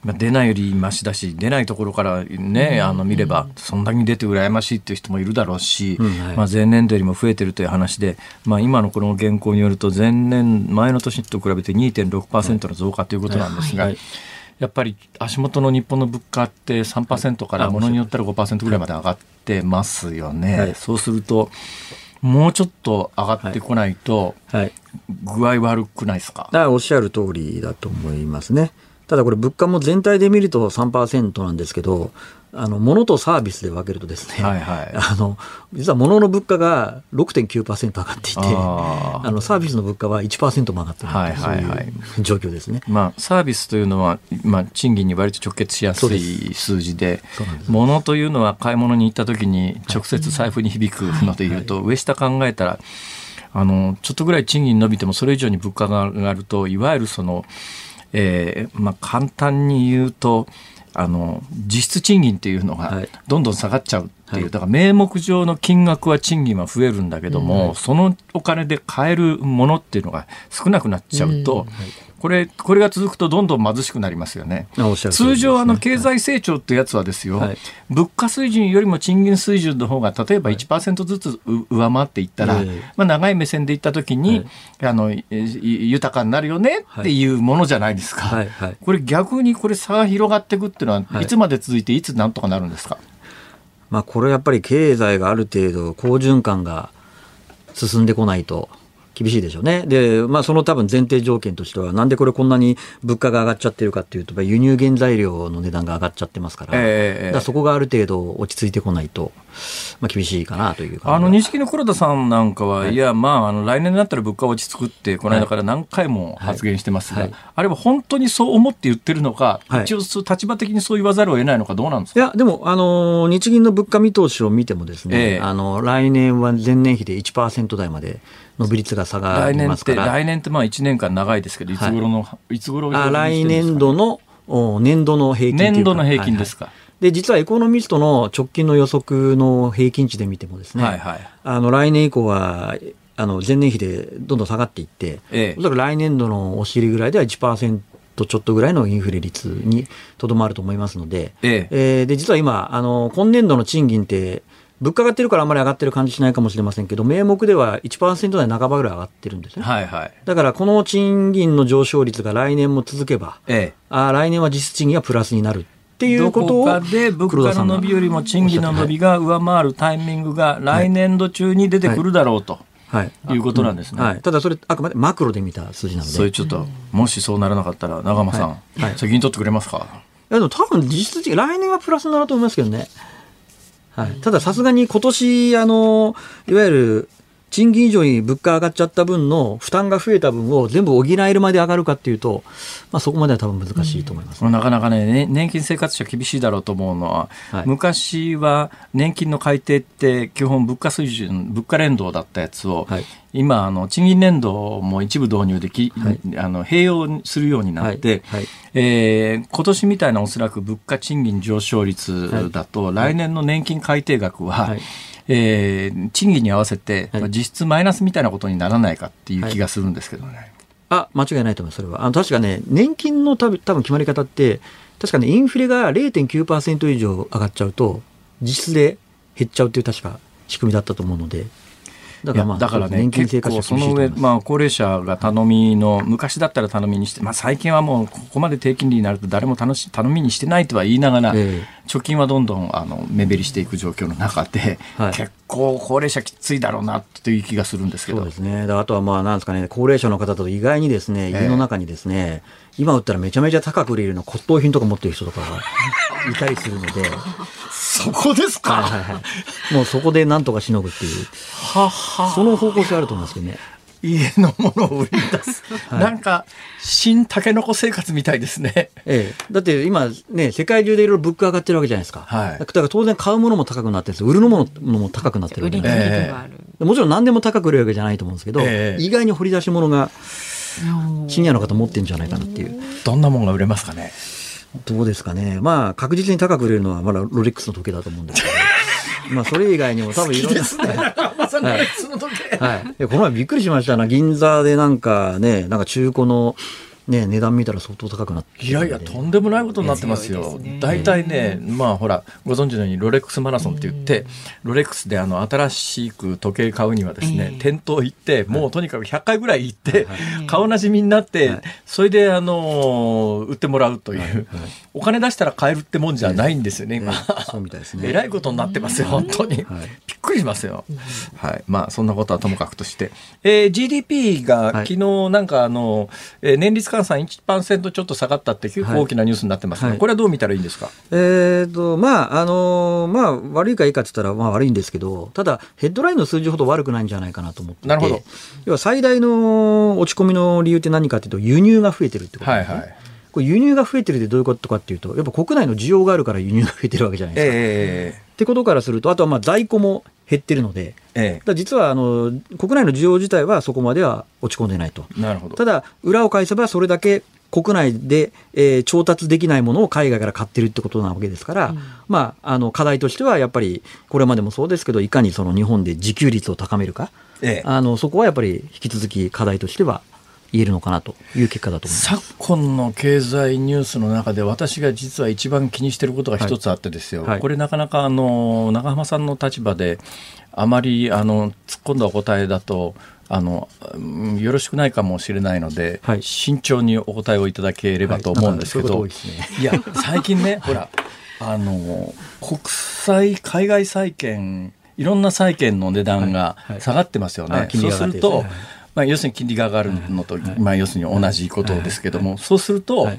A: まあ、出ないよりましだし出ないところからね、あの見ればそんなに出て羨ましいっていう人もいるだろうし、まあ、前年度よりも増えてるという話で、まあ、今のこの現行によると前年前の年と比べて2.6%の増加ということなんですが。やっぱり足元の日本の物価って3%からものによったら5%ぐらいまで上がってますよね。そうするともうちょっと上がってこないと、はい、具合悪くないですか？
C: おっしゃる通りだと思いますね。ただこれ物価も全体で見ると3%なんですけど、あの、物とサービスで分けるとですね、はいはい、あの、実は物の物価が6.9%上がっていて、あの、サービスの物価は1%も上がっている、はいはいはい、そうい。う状況ですね。
A: まあ、サービスというのは、まあ、賃金に割と直結しやすい数字で、物というのは買い物に行った時に直接財布に響くのでいうと、上下考えたら、あの、ちょっとぐらい賃金伸びてもそれ以上に物価が上がると、いわゆるその、えー、まあ、簡単に言うと、あの実質賃金っていうのがどんどん下がっちゃうっていう、だから名目上の金額は賃金は増えるんだけども、そのお金で買えるものっていうのが少なくなっちゃうと、これ、これが続くとどんどん貧しくなりますよね。ね。通常、あの、経済成長ってやつはですよ、はい、物価水準よりも賃金水準の方が、例えば1%ずつ上回っていったら、はい、まあ、長い目線でいったときに、はい、あの、豊かになるよねっていうものじゃないですか。これ逆にこれ差が広がっていくっていうのは、いつまで続いて、いつなんとかなるんですか？
C: まあ、これやっぱり経済がある程度、好循環が進んでこないと。厳しいでしょうね。で、まあその多分前提条件としては、なんでこれこんなに物価が上がっちゃってるかっていうと、輸入原材料の値段が上がっちゃってますから、えー、からそこがある程度落ち着いてこないと、まあ厳しいかなという
A: あの、錦の黒田さんなんかは、はい、いや、まあ、あの、来年になったら物価落ち着くって、この間から何回も発言してますが、はい。はい、あれは本当にそう思って言ってるのか、一応立場的にそう言わざるを得ないのか、どうなんですか？
C: いや、でも、あの、日銀の物価見通しを見てもですね、えー、あの、来年は前年比で1%台まで、伸び率が下がりますから。
A: 来年ってまあ1年間長いですけどいつ頃の、はい、いつ頃
C: あ来年度の年度の平
A: 均年度の平均ですか、はいはい
C: で実はエコノミストの直近の予測の平均値で見てもですね、はいはい、あの来年以降はあの前年比でどんどん下がっていって、ええ、おそらく来年度のお尻ぐらいでは1%ちょっとぐらいのインフレ率にとどまると思いますので、えええー、で実は今あの今年度の賃金って物価上がってるからあんまり上がってる感じしないかもしれませんけど、名目では1%台半ばぐらい上がってるんですね。
A: はいはい。
C: だからこの賃金の上昇率が来年も続けば、
A: ええ。
C: あ来年は実質賃金がプラスになるっていうことを
A: どこかで物価の伸びよりも賃金の伸びが上回るタイミングが来年度中に出てくるだろうと。
C: はい、
A: い。うことなんですね、
C: はい、ただそれあくまでマクロで見た数字なので。
A: それちょっと、もしそうならなかったら長間さん、はい。はい、責任取ってくれますか？
C: いやでも多分実質来年はプラスになると思いますけどね、はい、たださすがに今年あのいわゆる賃金以上に物価上がっちゃった分の負担が増えた分を全部補えるまで上がるかっていうと、まあ、そこまでは多分難しいと思います、
A: ね、なかなかね、年金生活者厳しいだろうと思うのは、はい、昔は年金の改定って基本物価水準、物価連動だったやつを、はい、今あの、賃金連動も一部導入でき、はい、あの併用するようになって、はい。えー、今年みたいなおそらく物価賃金上昇率だと、来年の年金改定額は、えー、賃金に合わせて、はい、実質マイナスみたいなことにならないかっていう気がするんですけどね。はい、
C: あ間違いないと思います、それは。あの確かね、年金の多分多分決まり方って、確かね、インフレが0.9%以上上がっちゃうと、実質で減っちゃうっていう確か仕組みだったと思うので。
A: だからまあだからね結構その上、まあ、高齢者が頼みの昔だったら頼みにして、まあ、最近はもうここまで低金利になると誰も楽し頼みにしてないとは言いながら、えー、貯金はどんどんあの目減りしていく状況の中で、はい、結構高齢者きついだろうなという気がするんですけど。
C: そうですね。あとはまあなんですかね高齢者の方だと意外にですね家の中にですね、えー、今売ったらめちゃめちゃ高く売れるような骨董品とか持ってる人とかが いたりするので。
A: そこですか、はいはいは
C: い、もうそこでなんとかしのぐっていう。その方向性あると思いますけどね。
A: 家のものを売り出す、はい、なんか新たけのこ生活みたいですね、
C: ええ、だって今ね世界中でいろいろ物価上がってるわけじゃないですか、はい、だから当然買うものも高くなってるんです売るものも高くなってるわけで、ええ、もちろん何でも高く売れるわけじゃないと思うんですけど、え、意外に掘り出し物がシニアの方持ってるんじゃないかなっていう。
A: どんなものが売れますかね。
C: どうですかね。まあ、確実に高く売れるのは、まだロレックスの時計だと思うんですけど。まあ、それ以外にも多分いろんな。はい。この前びっくりしましたな。銀座でなんかね、なんか中古の、ね、値段見たら相当高くなって、
A: いやいや、とんでもないことになってますよ。大体ね、まあほら、ご存知のようにロレックスマラソンって言って、ロレックスであの新しく時計買うにはですね、店頭行って、もうとにかく100回ぐらい行って、顔なじみになって、それであの、売ってもらうという、お金出したら買えるってもんじゃないんですよね、今。そうみたいですね。えらいことになってますよ、本当に。びっくりしますよ。はい。まあそんなことはともかくとして。えー、GDP が昨日なんかあの、えー、年率換算1%ちょっと下がったって結構大きなニュースになってますが、はい、これはどう見たらいいんですか、
C: えーとまああのまあ、悪いかいいかって言ったら、まあ、悪いんですけどただヘッドラインの数字ほど悪くないんじゃないかなと思ってなるほど。要は最大の落ち込みの理由って何かというと輸入が増えてるってことですね。はいはい。これ輸入が増えてるってどういうことかっていうと、やっぱ国内の需要があるから輸入が増えてるわけじゃないですか。えー、ってことからすると、あとはまあ在庫も減ってるので、ええ、実はあの国内の需要自体はそこまでは落ち込んでないと。なるほど。ただ、裏を返せばそれだけ国内で、えー、調達できないものを海外から買ってるってことなわけですから、うん、まあ、あの課題としてはやっぱりこれまでもそうですけどいかにその日本で自給率を高めるか、ええ、あのそこはやっぱり引き続き課題としては言えるのかなという結果だと思います。
A: 昨今の経済ニュースの中で私が実は一番気にしていることが一つあってですよ、はい。はい、これなかなかあの長浜さんの立場であまりあの突っ込んだお答えだとあのよろしくないかもしれないので、はい、慎重にお答えをいただければと思うんですけど、はい、いや最近ね ほらあの国際海外債券いろんな債券の値段が下がってますよね。はい、そうすると、まあ、要するに金利が上がるのと、まあ、要するに同じことですけども、そうすると、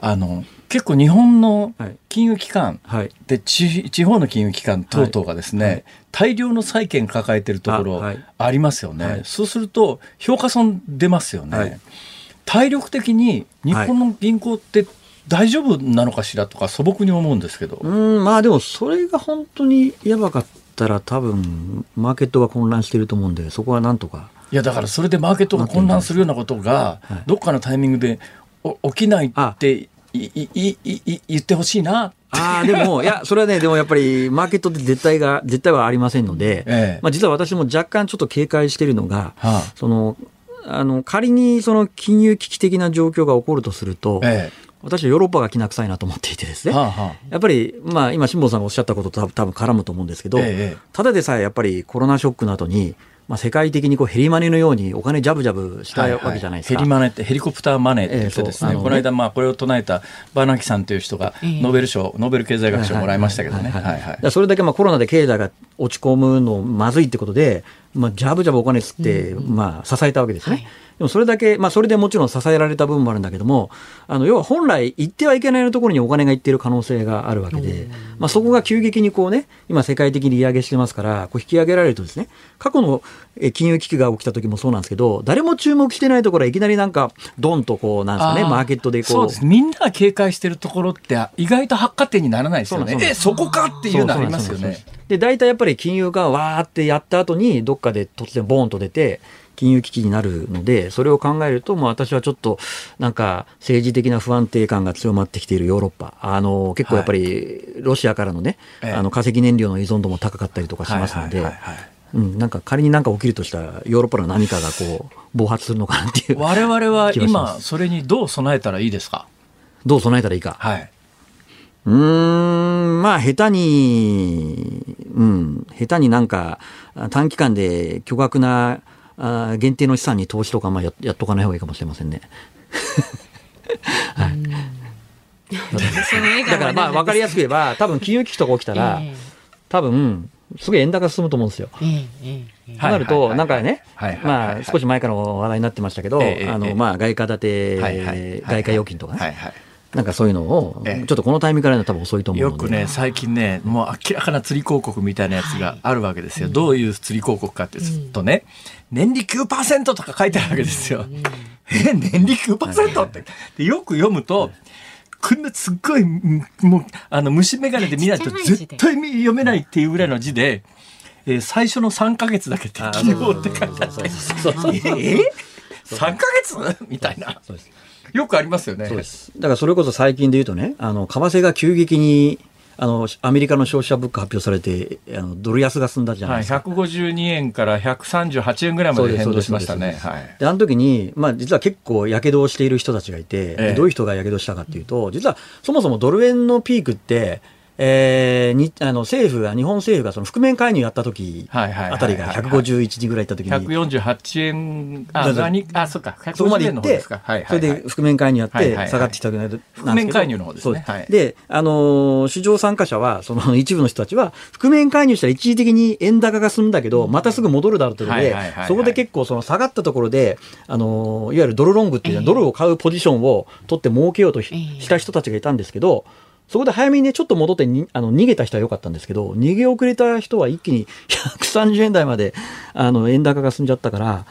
A: あの結構日本の金融機関で、地方の金融機関等々がですね、大量の債券抱えてるところありますよね、はい、そうすると評価損出ますよね、はい、体力的に日本の銀行って大丈夫なのかしらとか素朴に思うんですけど。
C: うんまあでもそれが本当にやばかったら多分マーケットが混乱してると思うんでそこはなんとか
A: いやだからそれでマーケットが混乱するようなことがどっかのタイミングで起きないっていいいい言ってほしいな。
C: ああ、でも、いや、それはね、でもやっぱり、マーケットって絶対が、絶対はありませんので、ええ、まあ実は私も若干ちょっと警戒しているのが、はあ、その、あの、仮にその金融危機的な状況が起こるとすると、ええ。私はヨーロッパがきな臭いなと思っていてですね、はあはあ、やっぱり、まあ、今、辛坊さんがおっしゃったことと多分絡むと思うんですけど、ええ、ただでさえやっぱりコロナショックの後に、まあ、世界的にこうヘリマネのようにお金ジャブジャブしたわけじゃないですか、
A: はいはい、ヘリマネってヘリコプターマネーって言ってですね、えー、この間まあこれを唱えたバーナキさんという人がノーベル賞、えー、ノーベル経済学賞をもらいましたけどね。
C: それだけまあコロナで経済が落ち込むのまずいってことで、まあ、ジャブジャブお金つって、まあ、支えたわけですね。はいでもそれだけ、まあ、それでもちろん支えられた部分もあるんだけども、あの要は本来行ってはいけないところにお金が行っている可能性があるわけで、まあ、そこが急激にこうね、今世界的に利上げしてますから、こう引き上げられるとですね、過去の金融危機が起きた時もそうなんですけど、誰も注目してないところはいきなりなんか、ドンとこう、なんですかね、マーケットでこう。
A: そうです。みんなが警戒してるところって、意外と発火点にならないですよね。え、そこかっていうのありますよね。
C: で、大体やっぱり金融がわーってやった後に、どっかで突然ボーンと出て、金融危機になるので、それを考えると、もう私はちょっと、なんか、政治的な不安定感が強まってきているヨーロッパ、あの、結構やっぱり、ロシアからのね、はい、あの、化石燃料の依存度も高かったりとかしますので、うん、なんか仮になんか起きるとしたら、ヨーロッパの何かがこう、暴発するのかなっていう。
A: 我々は今、それにどう備えたらいいですか？
C: どう備えたらいいか。
A: はい。
C: うーん、まあ、下手に、うん、下手になんか、短期間で巨額なあ限定の資産に投資とかまあややっとかない方がいいかもしれませんね。はい、だからまあ分かりやすく言えば多分金融危機とか起きたら、えー、多分すぐ円高進むと思うんですよ。えーえなると、なんかね、まあ、少し前から話題になってましたけど、あのまあ、外貨建て、外貨預金とかね、なんかそういうのを、ちょっとこのタイミングからの多分遅いと思う
A: よくね、最近ね、もう明らかな釣り広告みたいなやつがあるわけですよ。はい、どういう釣り広告かっていうとね、年利9%とか書いてあるわけですよ。え、年利 9%? って。でよく読むと、こんなすっごい、もう、あの、虫眼鏡で見ないと絶対読めないっていうぐらいの字で、えー、最初の3か月だけ適用って書いてあって、え ?3 か月みたいな。よくありますよね。
C: そうです。だからそれこそ最近で言うとね、あの、為替が急激にあのアメリカの消費者物価発表されてあのドル安が進んだじゃないですか、
A: はい、152円から138円ぐらいまで変動しましたね。はい、
C: であの時に、まあ、実は結構やけどをしている人たちがいて、ええ、どういう人がやけどしたかっていうと実はそもそもドル円のピークってえー、にあの政府が、日本政府がその覆面介入やった時あたりが151時ぐらいいった時に。
A: 148円、あ、何あ、そっか、
C: そこまで行って、それで覆面介入やって下がってきたわけ
A: ない覆面介入の方ですね。
C: で、あの、市場参加者は、その 一部の人たちは、覆面介入したら一時的に円高が進むんだけど、またすぐ戻るだろうというので、そこで結構その下がったところで、あの、いわゆるドルロングっていうのは、ドルを買うポジションを取って儲けようとした人たちがいたんですけど、そこで早めにね、ちょっと戻ってにあの逃げた人は良かったんですけど、逃げ遅れた人は一気に130円台まであの円高が進んじゃったから、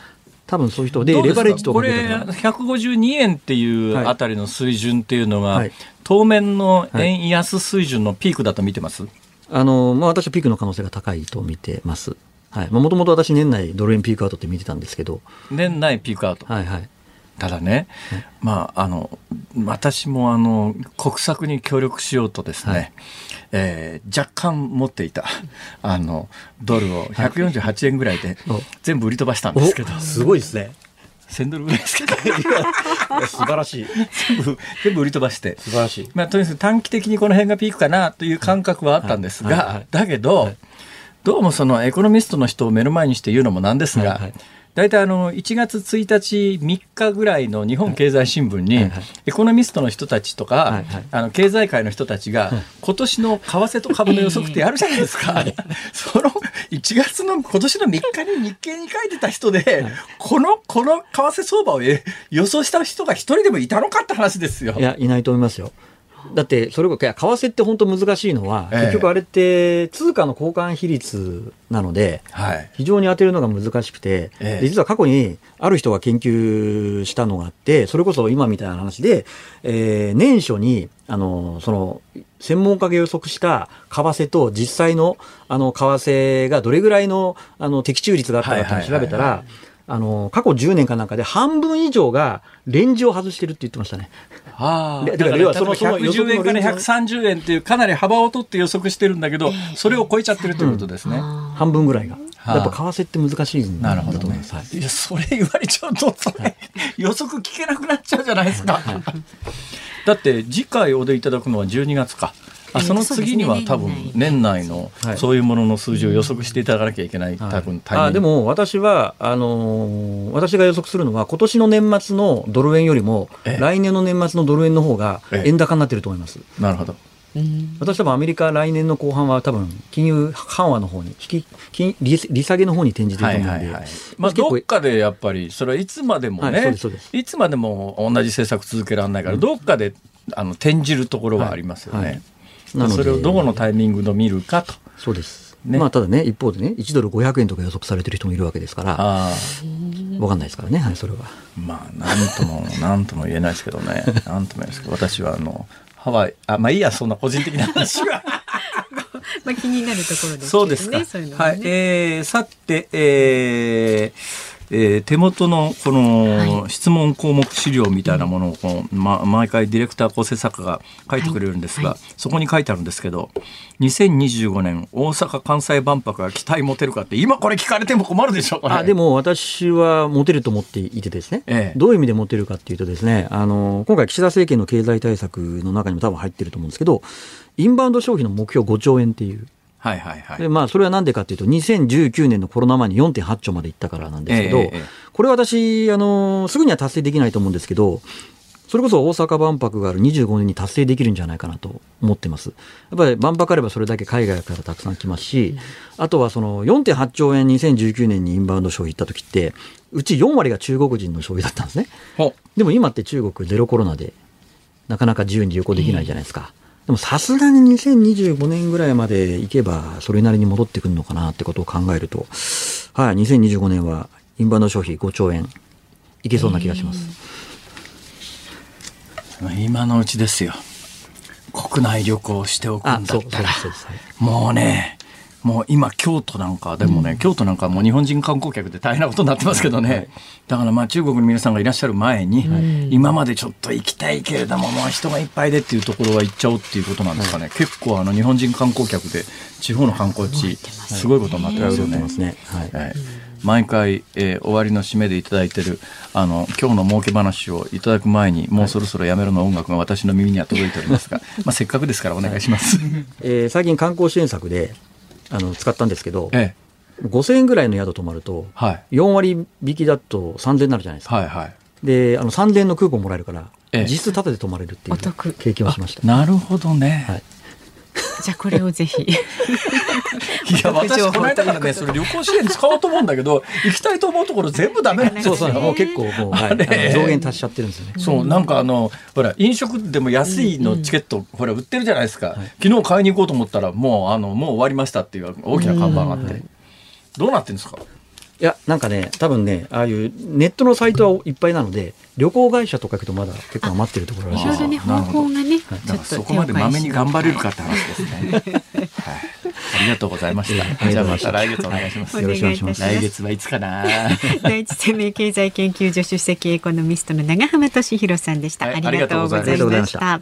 C: 多分そういう人で、レバレッジと
A: これ、152円っていうあたりの水準っていうのが、はい、当面の円安水準のピークだと見てます、はい、
C: あのまあ、私はピークの可能性が高いと見てます。はい、もともと私、年内ドル円ピークアウトって見てたんですけど。
A: 年内ピークアウト。
C: はいはい。
A: ただね、まあ、あの私もあの国策に協力しようとですね、はい、えー、若干持っていた あのドルを148円ぐらいで全部売り飛ばしたんですけど、
C: すごいですね。
A: 1000ドルぐらいですけど
C: 素晴らしい。
A: 全部全部売り飛ばして。
C: 素晴らしい、
A: まあ、とにかく短期的にこの辺がピークかなという感覚はあったんですが、だけど、どうもそのエコノミストの人を目の前にして言うのもなんですが、はいはい大体あの1月1日3日ぐらいの日本経済新聞に、エコノミストの人たちとか、あの経済界の人たちが、今年の為替と株の予測ってやるじゃないですか。その1月の今年の3日に日経に書いてた人で、この、この為替相場を予想した人が一人でもいたのかって話ですよ。
C: いや、いないと思いますよ。だって、それこそ、為替って本当難しいのは、結局あれって通貨の交換比率なので、非常に当てるのが難しくて、実は過去にある人が研究したのがあって、それこそ今みたいな話で、えー、年初に、あの、その、専門家が予測した為替と実際の、あの、為替がどれぐらいの、あの、的中率があったかっていうのを調べたら、あの、過去10年かなんかで半分以上がレンジを外してるって言ってましたね。
A: ああ、だから要はその110円から130円っていうかなり幅を取って予測してるんだけど、それを超えちゃってるということですね。うん、
C: 半分ぐらいが。やっぱ為替って難しいんだと思い
A: ます。ね、いや、それ言われちゃうと、それ、予測聞けなくなっちゃうじゃないですか。だって次回お出いただくのは12月か。あその次には多分年内。のそういうものの数字を予測していただかなきゃいけない、多分
C: あでも私はあのー、私が予測するのは今年の年末のドル円よりも来年の年末のドル円の方が円高になってると思います。
A: なるほど。
C: 私多分アメリカ来年の後半は多分金融緩和の方に引き金利利下げの方に転じていると思うんで、はいはいはい、
A: まあ、どっかでやっぱりそれはいつまでもね、はい、いつまでも同じ政策続けられないから、うん、どっかであの転じるところはありますよね。はいなのでそれをどこのタイミングで見るかと。
C: そうです。ね、まあただね一方でね1ドル500円とか予測されてる人もいるわけですから。分かんないですからね、はい、それは。
A: まあなんともなんとも言えないですけどね。なんとも言えないですけど私はあのハワイあまあいいやそんな個人的な話は。
B: まあ気になるところですね
A: そうですか、ね、はい、えー、さてえーえー、手元のこの質問項目資料みたいなものをこう、ま、毎回ディレクター構成作家が書いてくれるんですが、はい。はい、そこに書いてあるんですけど2025年大阪・関西万博が期待持てるかって今これ聞かれても困るでしょ
C: あでも私は持てると思っていてですね、ええ、どういう意味で持てるかっていうとですねあの今回岸田政権の経済対策の中にも多分入ってると思うんですけどインバウンド消費の目標5兆円っていう
A: はいはいはい。
C: で、まあ、それはなんでかというと、2019年のコロナ前に4.8兆までいったからなんですけど、えー、これ私、あの、すぐには達成できないと思うんですけど、それこそ大阪万博がある25年に達成できるんじゃないかなと思ってます。やっぱり万博あればそれだけ海外からたくさん来ますし、あとはその4.8兆円2019年にインバウンド消費行った時って、うち4割が中国人の消費だったんですね。でも今って中国ゼロコロナで、なかなか自由に旅行できないじゃないですか。でもさすがに2025年ぐらいまで行けば、それなりに戻ってくるのかなってことを考えると、はい、2025年はインバウンド消費5兆円。いけそうな気がします。
A: 今のうちですよ。国内旅行しておくんだったら、もうね、もう今京都なんかでもね、うん、京都なんかもう日本人観光客で大変なことになってますけどね、はい、だからまあ中国の皆さんがいらっしゃる前に、はい、今までちょっと行きたいけれどももう人がいっぱいでっていうところは行っちゃおうっていうことなんですかね、はい、結構あの日本人観光客で地方の観光地すごいことになってますよね。ねはい。毎回、えー、終わりの締めでいただいてるあの今日の儲け話をいただく前にもうそろそろやめろの音楽が私の耳には届いておりますが、まあ、せっかくですからお願いします、
C: えー、最近観光支援策であの使ったんですけど、ええ、5000円ぐらいの宿泊まると、はい、4割引きだと3000円になるじゃないですか。はいはい、であの3000円のクーポンもらえるから、ええ、実質タダで泊まれるっていう経験をしました。
A: なるほどね。
B: はいじゃあこれをぜひ。い
A: や私 この間からねそれ旅行支援使おうと思うんだけど 行きたいと思うところ全部ダメ。
C: そうそうもう結構もう、はい、上限達しちゃってるんですよね。
A: そうなんかあのほら飲食でも安いのチケット、ほら売ってるじゃないですか。昨日買いに行こうと思ったらもうあのもう終わりましたっていう大きな看板があって、どうなってるんですか？
C: いや、なんかね、多分ね、ああいうネットのサイトはいっぱいなので、旅行会社とか行くとまだ結構余ってるところ
B: らしいです。ね、方法がね、ち
A: ょっとそこまでまめに頑張れるかって話ですね。はい、ありがとうございました。じゃあまた来月お願いします。
C: よろしくお願いします。
A: 来月はいつかな。
B: 第一生命経済研究所出席エコノミストの長浜俊弘さんでした。ありがとうございました。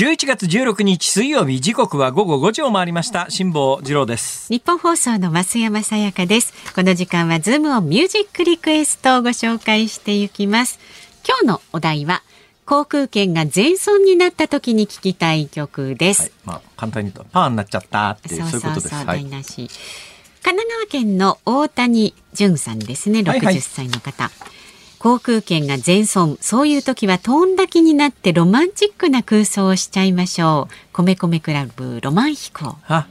A: 11月16日水曜日時刻は午後5時を回りました辛坊治郎です
B: ニッポン放送の増山さやかですこの時間はズームオンミュージックリクエストをご紹介していきます今日のお題は航空券が全損になった時に聞きたい曲です。はい、
A: まあ簡単に言うとパーになっちゃったっていうそういうことです。そう台
B: 無し。神奈川県の大谷淳さんですね、60歳の方。はいはい航空券が全損そういう時は飛んだ気になってロマンチックな空想をしちゃいましょう。米米クラブロマン飛行。
A: あ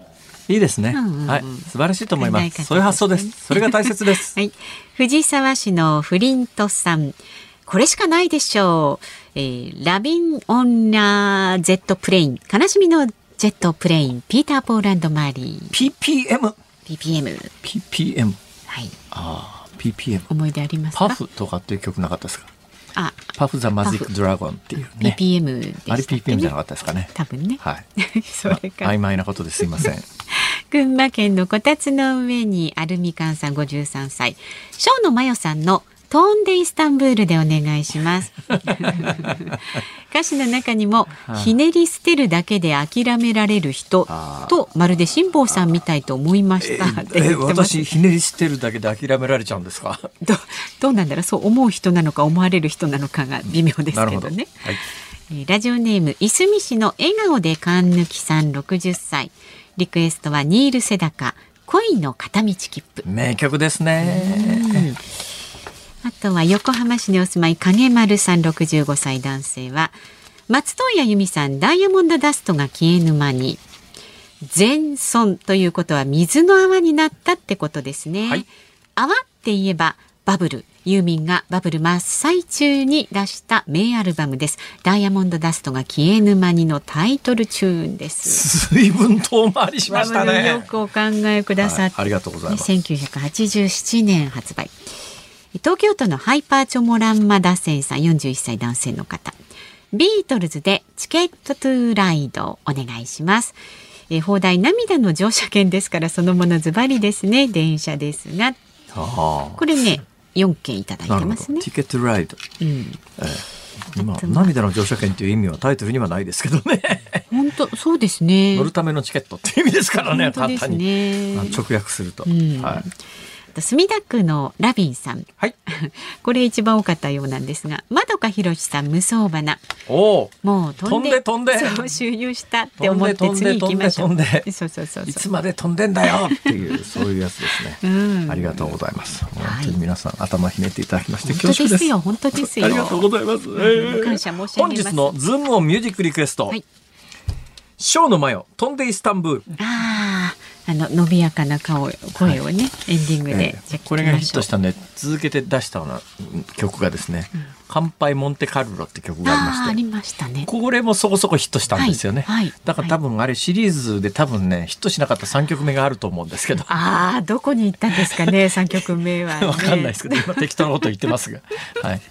A: いいですね、うんうん、はい素晴らしいと思います、そういう発想です。それが大切です。
B: はい。藤沢市のフリントさん。これしかないでしょう、えー、 Leaving on a Jet Plane。悲しみのジェットプレイン。ピーター・ポール・アンド・マリー。
A: PPM
B: PPM
A: PPM
B: はい。
A: ああ PPM
B: 思い出あります
A: Puff とかっていう曲なかったですか？あ。 Puff the Magic Dragon っていうね。
B: PPM で
A: ね、あれ PPM じゃなかったですかね。
B: 多分ね。
A: はい。それか曖昧なことですいません。
B: 群馬県のこたつの上にアルミカンさん53歳小野真代さんのトーンでイスタンブールでお願いします。歌詞の中にも、ひねり捨てるだけで諦められる人とまるで辛坊さんみたいと思いました。
A: え私ひねり捨てるだけで諦められちゃうんですか？
B: どどうなんだろう？そう思う人なのか思われる人なのかが微妙ですけどね。はい、ラジオネームいすみ市の笑顔で勘抜きさん60歳リクエストはニール・セダカ恋の片道切符。
A: 名曲ですね
B: あとは横浜市にお住まい影丸さん65歳男性は松任谷由実さんダイヤモンドダストが消えぬ間に全損ということは水の泡になったってことですね、はい、泡って言えばバブル。ユーミンがバブル真っ最中に出した名アルバムです。ダイヤモンドダストが消えぬ間にのタイトルチューンです。
A: 随分遠回りしましたね。
B: よくお考えくださって、はい、あ
A: りがとうございます。
B: 1987年発売東京都のハイパーチョモランマダセンさん41歳男性の方。ビートルズでチケットトゥーライドお願いします。え放題涙の乗車券ですからそのものズバリですね。電車ですが。これね4件いただいてますね。
A: チケットライド、うん、えー、今涙の乗車券という意味はタイトルにはないですけどね。
B: 本当そうですね。
A: 乗るためのチケットっていう意味ですからね
B: 簡単に。
A: 直訳すると、うん、はい
B: 墨田区のラビンさん。
A: はい。
B: これ一番多かったようなんですが、まどかひろしさん無双花。
A: お
B: もう
A: 飛んで飛んで
B: そう収入したって思って次行きましょう。そうそうそう
A: いつまで飛んでんだよ っていうそういうやつですね。うん、ありがとうございます。本当に皆さん、頭ひねっていただきまして
B: 恐縮ですよ本当ですよ。
A: ありがとうございます。え
B: ー、感謝申し上
A: げます。本日のズームオンミュージックリクエスト。はい。ショーのマヨ飛んでイスタンブール。
B: ああ。あの伸びやかな顔声をね、はい、エンディングで、
A: えこれがヒットしたんで続けて出したような曲がですね「うん、乾杯モンテカルロ」って曲がありまして。
B: ありましたね。
A: これもそこそこヒットしたんですよね、はい。はい、だから多分あれシリーズで多分ねヒットしなかった3曲目があると思うんですけど。
B: ああどこに行ったんですかね 3曲目は、ね、
A: わかんないですけど今適当なこと言ってますが。はい。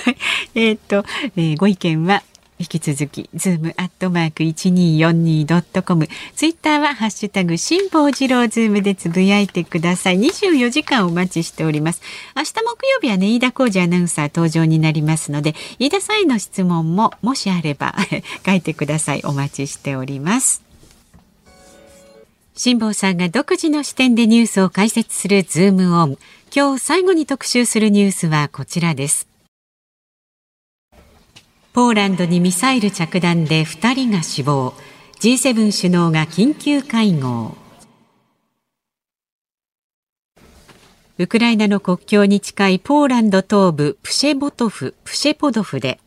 B: えっと、えー、ご意見は引き続き、 zoom アットマーク 1242.com。ツイッターはハッシュタグ、辛坊治郎ズームでつぶやいてください。24時間お待ちしております。明日木曜日はね、飯田浩二アナウンサー登場になりますので、飯田さんへの質問も、もしあれば 書いてください。お待ちしております。辛坊さんが独自の視点でニュースを解説するズームオン。今日最後に特集するニュースはこちらです。ポーランドにミサイル着弾で2人が死亡。G7 首脳が緊急会合。ウクライナの国境に近いポーランド東部プシェボトフプシェポドフで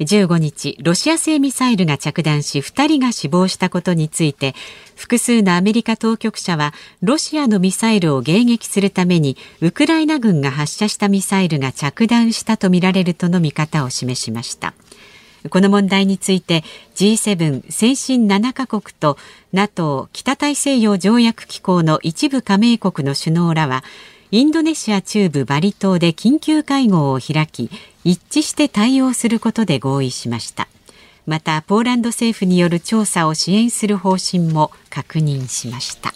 B: 15日ロシア製ミサイルが着弾し2人が死亡したことについて複数のアメリカ当局者はロシアのミサイルを迎撃するためにウクライナ軍が発射したミサイルが着弾したとみられるとの見方を示しました。この問題について G7 先進7カ国と NATO 北大西洋条約機構の一部加盟国の首脳らはインドネシア中部バリ島で緊急会合を開き一致して対応することで合意しました。またポーランド政府による調査を支援する方針も確認しました。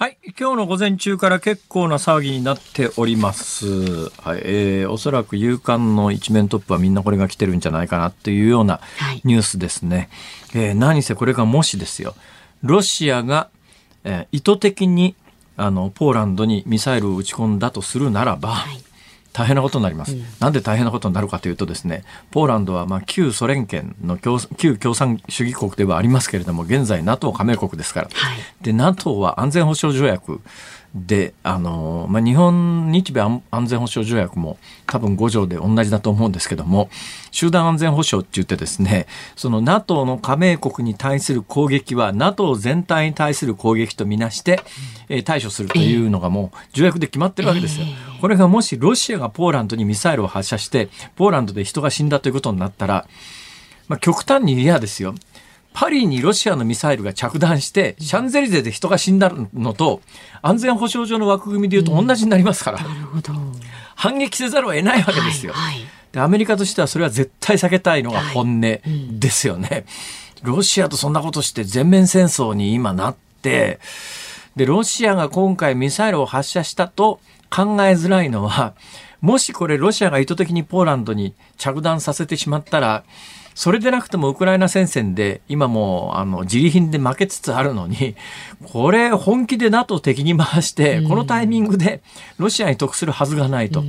A: はい。今日の午前中から結構な騒ぎになっております。はい。えー、おそらく夕刊の一面トップはみんなこれが来てるんじゃないかなっていうようなニュースですね。はい、えー、何せこれがもしですよ。ロシアが、えー、意図的にあのポーランドにミサイルを撃ち込んだとするならば、はい、大変なことになります、うん、なんで大変なことになるかというとですねポーランドはまあ旧ソ連圏の旧共産主義国ではありますけれども現在 NATO 加盟国ですから、はい、で NATO は安全保障条約であの、まあ、日本日米安全保障条約も多分5条で同じだと思うんですけども集団安全保障って言ってですねその NATO の加盟国に対する攻撃は NATO 全体に対する攻撃とみなして、えー、対処するというのがもう条約で決まってるわけですよ。これがもしロシアがポーランドにミサイルを発射してポーランドで人が死んだということになったら、まあ、極端に言えばですよパリにロシアのミサイルが着弾して、シャンゼリゼで人が死んだのと、安全保障上の枠組みでいうと同じになりますから、うん、反撃せざるを得ないわけですよ。はいはい、でアメリカとしてはそれは絶対避けたいのが本音ですよね。はいうん、ロシアとそんなことして全面戦争に今なって、で、ロシアが今回ミサイルを発射したと考えづらいのは、もしこれロシアが意図的にポーランドに着弾させてしまったら、それでなくてもウクライナ戦線で今もあの自利品で負けつつあるのに、これ本気で NATO 敵に回して、このタイミングでロシアに得するはずがないと。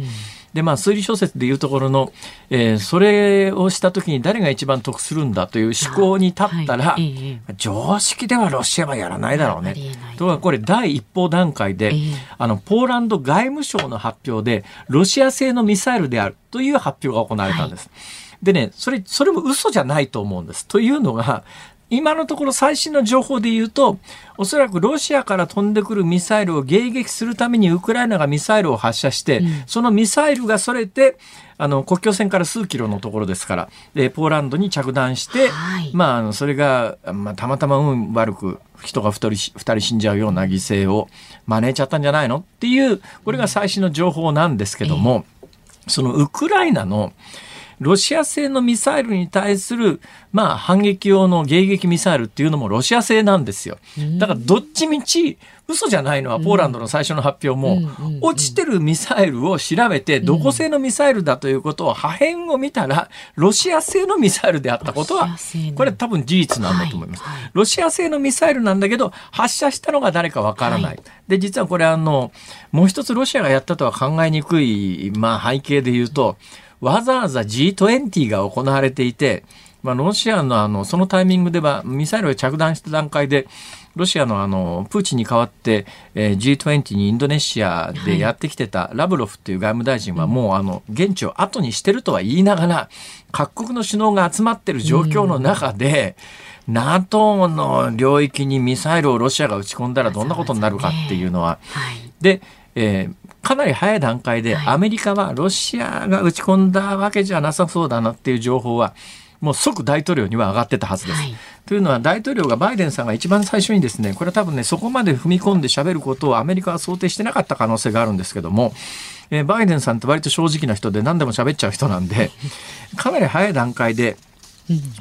A: でまあ、推理小説でいうところの、えー、それをした時に誰が一番得するんだという思考に立ったら、はい、常識ではロシアはやらないだろうね。ところがこれ第一報段階で、あのポーランド外務省の発表でロシア製のミサイルであるという発表が行われたんです。はいでね、それ、それも嘘じゃないと思うんです。というのが、今のところ最新の情報で言うと、おそらくロシアから飛んでくるミサイルを迎撃するためにウクライナがミサイルを発射して、うん、そのミサイルがそれて、あの、国境線から数キロのところですから、えポーランドに着弾して、はい、まあ、それが、まあ、たまたま運悪く人が2人 ,2 人死んじゃうような犠牲を招いちゃったんじゃないの？っていう、これが最新の情報なんですけども、そのウクライナの、ロシア製のミサイルに対する、まあ、反撃用の迎撃ミサイルっていうのもロシア製なんですよ。だから、どっちみち、嘘じゃないのはポーランドの最初の発表も、落ちてるミサイルを調べて、どこ製のミサイルだということを破片を見たら、ロシア製のミサイルであったことは、これ多分事実なんだと思います。ロシア製のミサイルなんだけど、発射したのが誰かわからない。で、実はこれあの、もう一つロシアがやったとは考えにくい、まあ背景で言うと、わざわざ G20 が行われていて、まあ、ロシアのあのそのタイミングではミサイルが着弾した段階でロシアのあのプーチンに代わって、えー、G20 にインドネシアでやってきてたラブロフっていう外務大臣はもうあの現地を後にしてるとは言いながら各国の首脳が集まってる状況の中で、うん、NATO の領域にミサイルをロシアが撃ち込んだらどんなことになるかっていうのは。で、えー、かなり早い段階でアメリカはロシアが打ち込んだわけじゃなさそうだなっていう情報はもう即大統領には上がってたはずです。はい、というのは大統領がバイデンさんが一番最初にですねこれは多分ねそこまで踏み込んでしゃべることをアメリカは想定してなかった可能性があるんですけども、えー、バイデンさんって割と正直な人で何でも喋っちゃう人なんで かなり早い段階で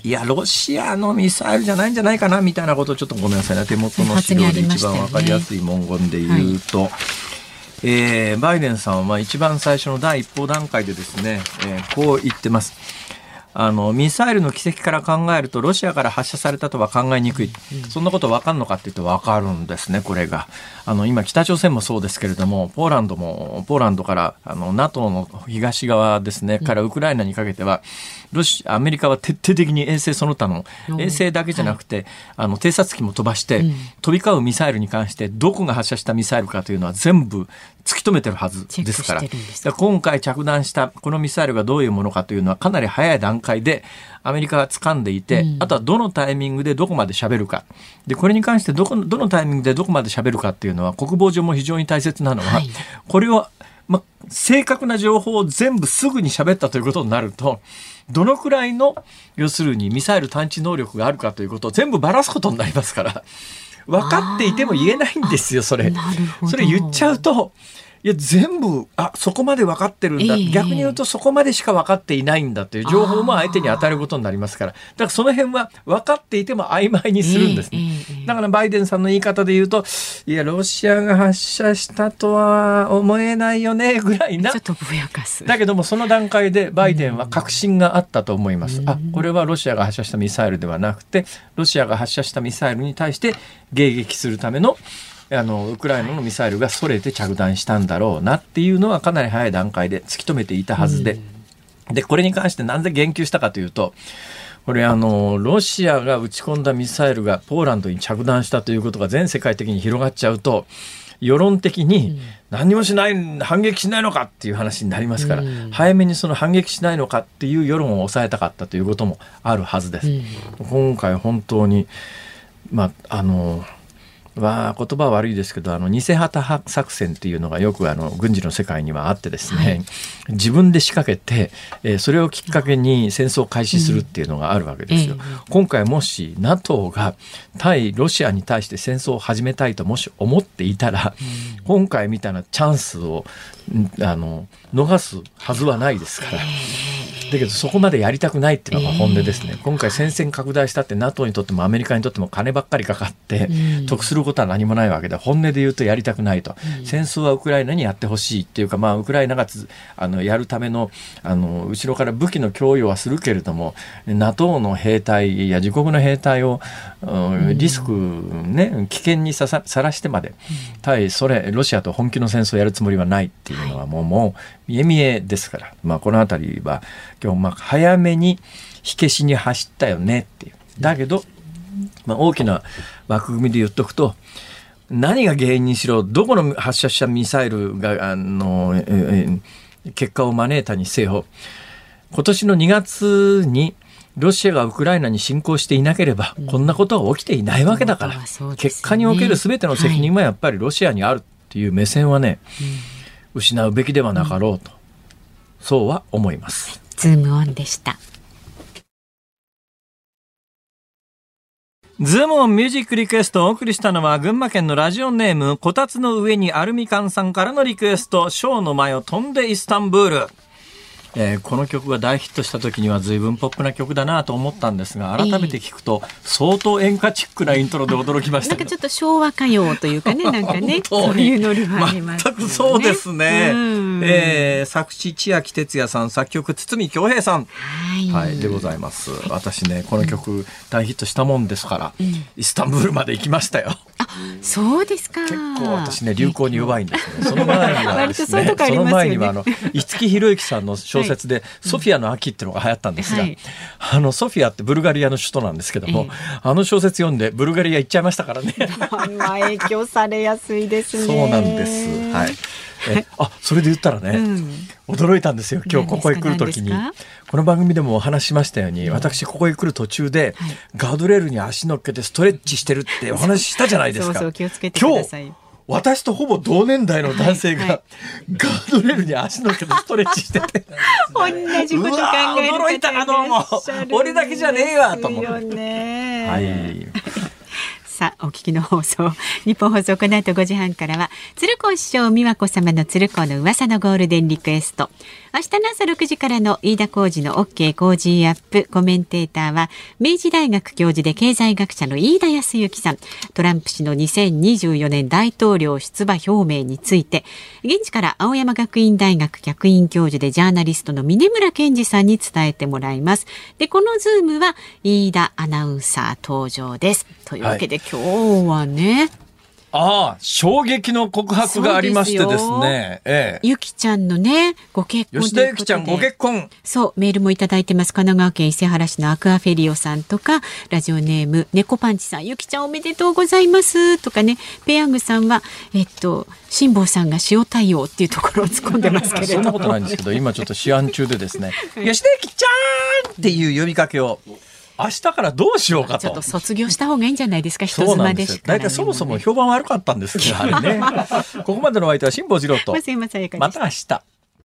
A: いや、ロシアのミサイルじゃないんじゃないかなみたいなことをちょっとごめんなさいね、手元の資料で一番わかりやすい文言で言うと、はいえー、バイデンさんは一番最初の第一報段階でですね、えー、こう言ってます。あのミサイルの軌跡から考えるとロシアから発射されたとは考えにくい、そんなこと分かるのかって言うと分かるんですね、これが。あの今、北朝鮮もそうですけれども、ポーランドも、ポーランドからあの NATO の東側ですね、からウクライナにかけては、ロシアメリカは徹底的に衛星その他の衛星だけじゃなくて、はい、あの偵察機も飛ばして、うん、飛び交うミサイルに関してどこが発射したミサイルかというのは全部突き止めてるはずですから。から今回着弾したこのミサイルがどういうものかというのはかなり早い段階でアメリカが掴んでいて、うん、あとはどのタイミングでどこまで喋るか。でこれに関してどこどのタイミングでどこまで喋るかっていうのは国防上も非常に大切なのは、はい、これを、ま、正確な情報を全部すぐに喋ったということになるとどのくらいの要するにミサイル探知能力があるかということを全部ばらすことになりますから分かっていても言えないんですよそれ。それ言っちゃうといや全部あそこまで分かってるんだ、えー、逆に言うとそこまでしか分かっていないんだという情報も相手に当たることになりますから。だからその辺は分かっていても曖昧にするんですね、えーえー、だからバイデンさんの言い方で言うといやロシアが発射したとは思えないよねぐらいな。だけどもその段階でバイデンは確信があったと思います、あこれはロシアが発射したミサイルではなくてロシアが発射したミサイルに対して迎撃するためのあのウクライナのミサイルがそれて着弾したんだろうなっていうのはかなり早い段階で突き止めていたはずで、でこれに関してなぜ言及したかというとこれあのロシアが撃ち込んだミサイルがポーランドに着弾したということが全世界的に広がっちゃうと世論的に何もしない、反撃しないのかっていう話になりますから、早めにその反撃しないのかっていう世論を抑えたかったということもあるはずです。今回本当にまああのは言葉は悪いですけどあの偽旗作戦っていうのがよくあの軍事の世界にはあってですね、はい、自分で仕掛けて、えー、それをきっかけに戦争を開始するっていうのがあるわけですよ。うん今回もし NATO が対ロシアに対して戦争を始めたいともし思っていたら、うん、今回みたいなチャンスをあの逃すはずはないですから。だけどそこまでやりたくないっていうのが本音ですね、えー、今回戦線拡大したって NATO にとってもアメリカにとっても金ばっかりかかって、得することは何もないわけで本音で言うとやりたくないと、うん、戦争はウクライナにやってほしいっていうか、まあ、ウクライナがあのやるためのあの後ろから武器の供与はするけれども NATO の兵隊や自国の兵隊を、うん、リスク、ね、危険にさらしてまで、対それロシアと本気の戦争をやるつもりはないっていうのはもう,、もう見え見えですから、まあ、この辺りは今日まあ早めに火消しに走ったよねっていう。だけど、まあ、大きな枠組みで言っとくと、何が原因にしろ、どこの発射したミサイルが、あの、えー、結果を招いたにせよ、今年の2月に、ロシアがウクライナに侵攻していなければ、こんなことは起きていないわけだから、うんね、結果における全ての責任はやっぱりロシアにあるっていう目線はね、はい、失うべきではなかろうと、そうは思います。
B: ズームオンでした。
A: ズームオンミュージックリクエストをお送りしたのは群馬県のラジオネームこたつの上にアルミカンさんからのリクエストショーの前を飛んでイスタンブールえー、この曲が大ヒットした時には随分ポップな曲だなと思ったんですが改めて聞くと相当演歌チックなイントロで驚きました、
B: なんかちょっと昭和歌謡というかね なんかねそういうノリはあります、
A: ね、全くそうですね、えー、作詞千秋哲也さん作曲堤恭平さん。はい、でございます。私ねこの曲大ヒットしたもんですから、うん、イスタンブールまで行きましたよ
B: あそうですか。
A: 結構私ね流行に弱いんですね。その前にはですね。その前にはあの五木ひろゆきさんの小説で、ソフィアの秋っていうのが流行ったんですが、はい、あのソフィアってブルガリアの首都なんですけども、えあの小説読んでブルガリア行っちゃいましたからね。
B: まあ影響されやすいです
A: そうなんです。はい。えあそれで言ったらね、うん、驚いたんですよ。今日ここへ来る時に。この番組でもお話しましたように、私ここへ来る途中で、はい、ガードレールに足乗っけてストレッチしてるってお話ししたじゃないですか。そうそう
B: 気をつけてください。
A: 私とほぼ同年代の男性が、はい。はい、ガードレールに足のけてストレッチしてて
B: 同じこと考える
A: 驚いた。などうも俺だけじゃねえわと思って。
B: はいさあお聞きの放送。日本放送この後5時半からは鶴子師匠美和子様の鶴子の噂のゴールデンリクエスト。明日の朝6時からの飯田浩二の OK 工事アップ。コメンテーターは明治大学教授で経済学者の飯田康之さん。トランプ氏の2024年大統領出馬表明について現地から青山学院大学客員教授でジャーナリストの峯村健司さんに伝えてもらいます。でこのズームは飯田アナウンサー登場です。というわけで、はい今日はね
A: ああ、衝撃の告白がありましてですね。え
B: え、ゆきちゃんのね、ご結婚
A: 吉田ゆきちゃんご結婚。
B: そう、メールもいただいてます。神奈川県伊勢原市のアクアフェリオさんとか、ラジオネーム、猫パンチさん、ゆきちゃんおめでとうございますとかね、ペヤングさんは、えっと、辛坊さんが塩対応っていうところを突っ込んでますけれど
A: そんなことないんですけど、今ちょっと試案中でですね、吉田ゆきちゃんっていう呼びかけを、明日からどうしようかと。
B: ちょっと卒業した方がいいんじゃないですか、人妻でし
A: 大体そもそも評判悪かったんですけど、あれね。ここまでのお相手は辛坊治郎と。
B: また明日。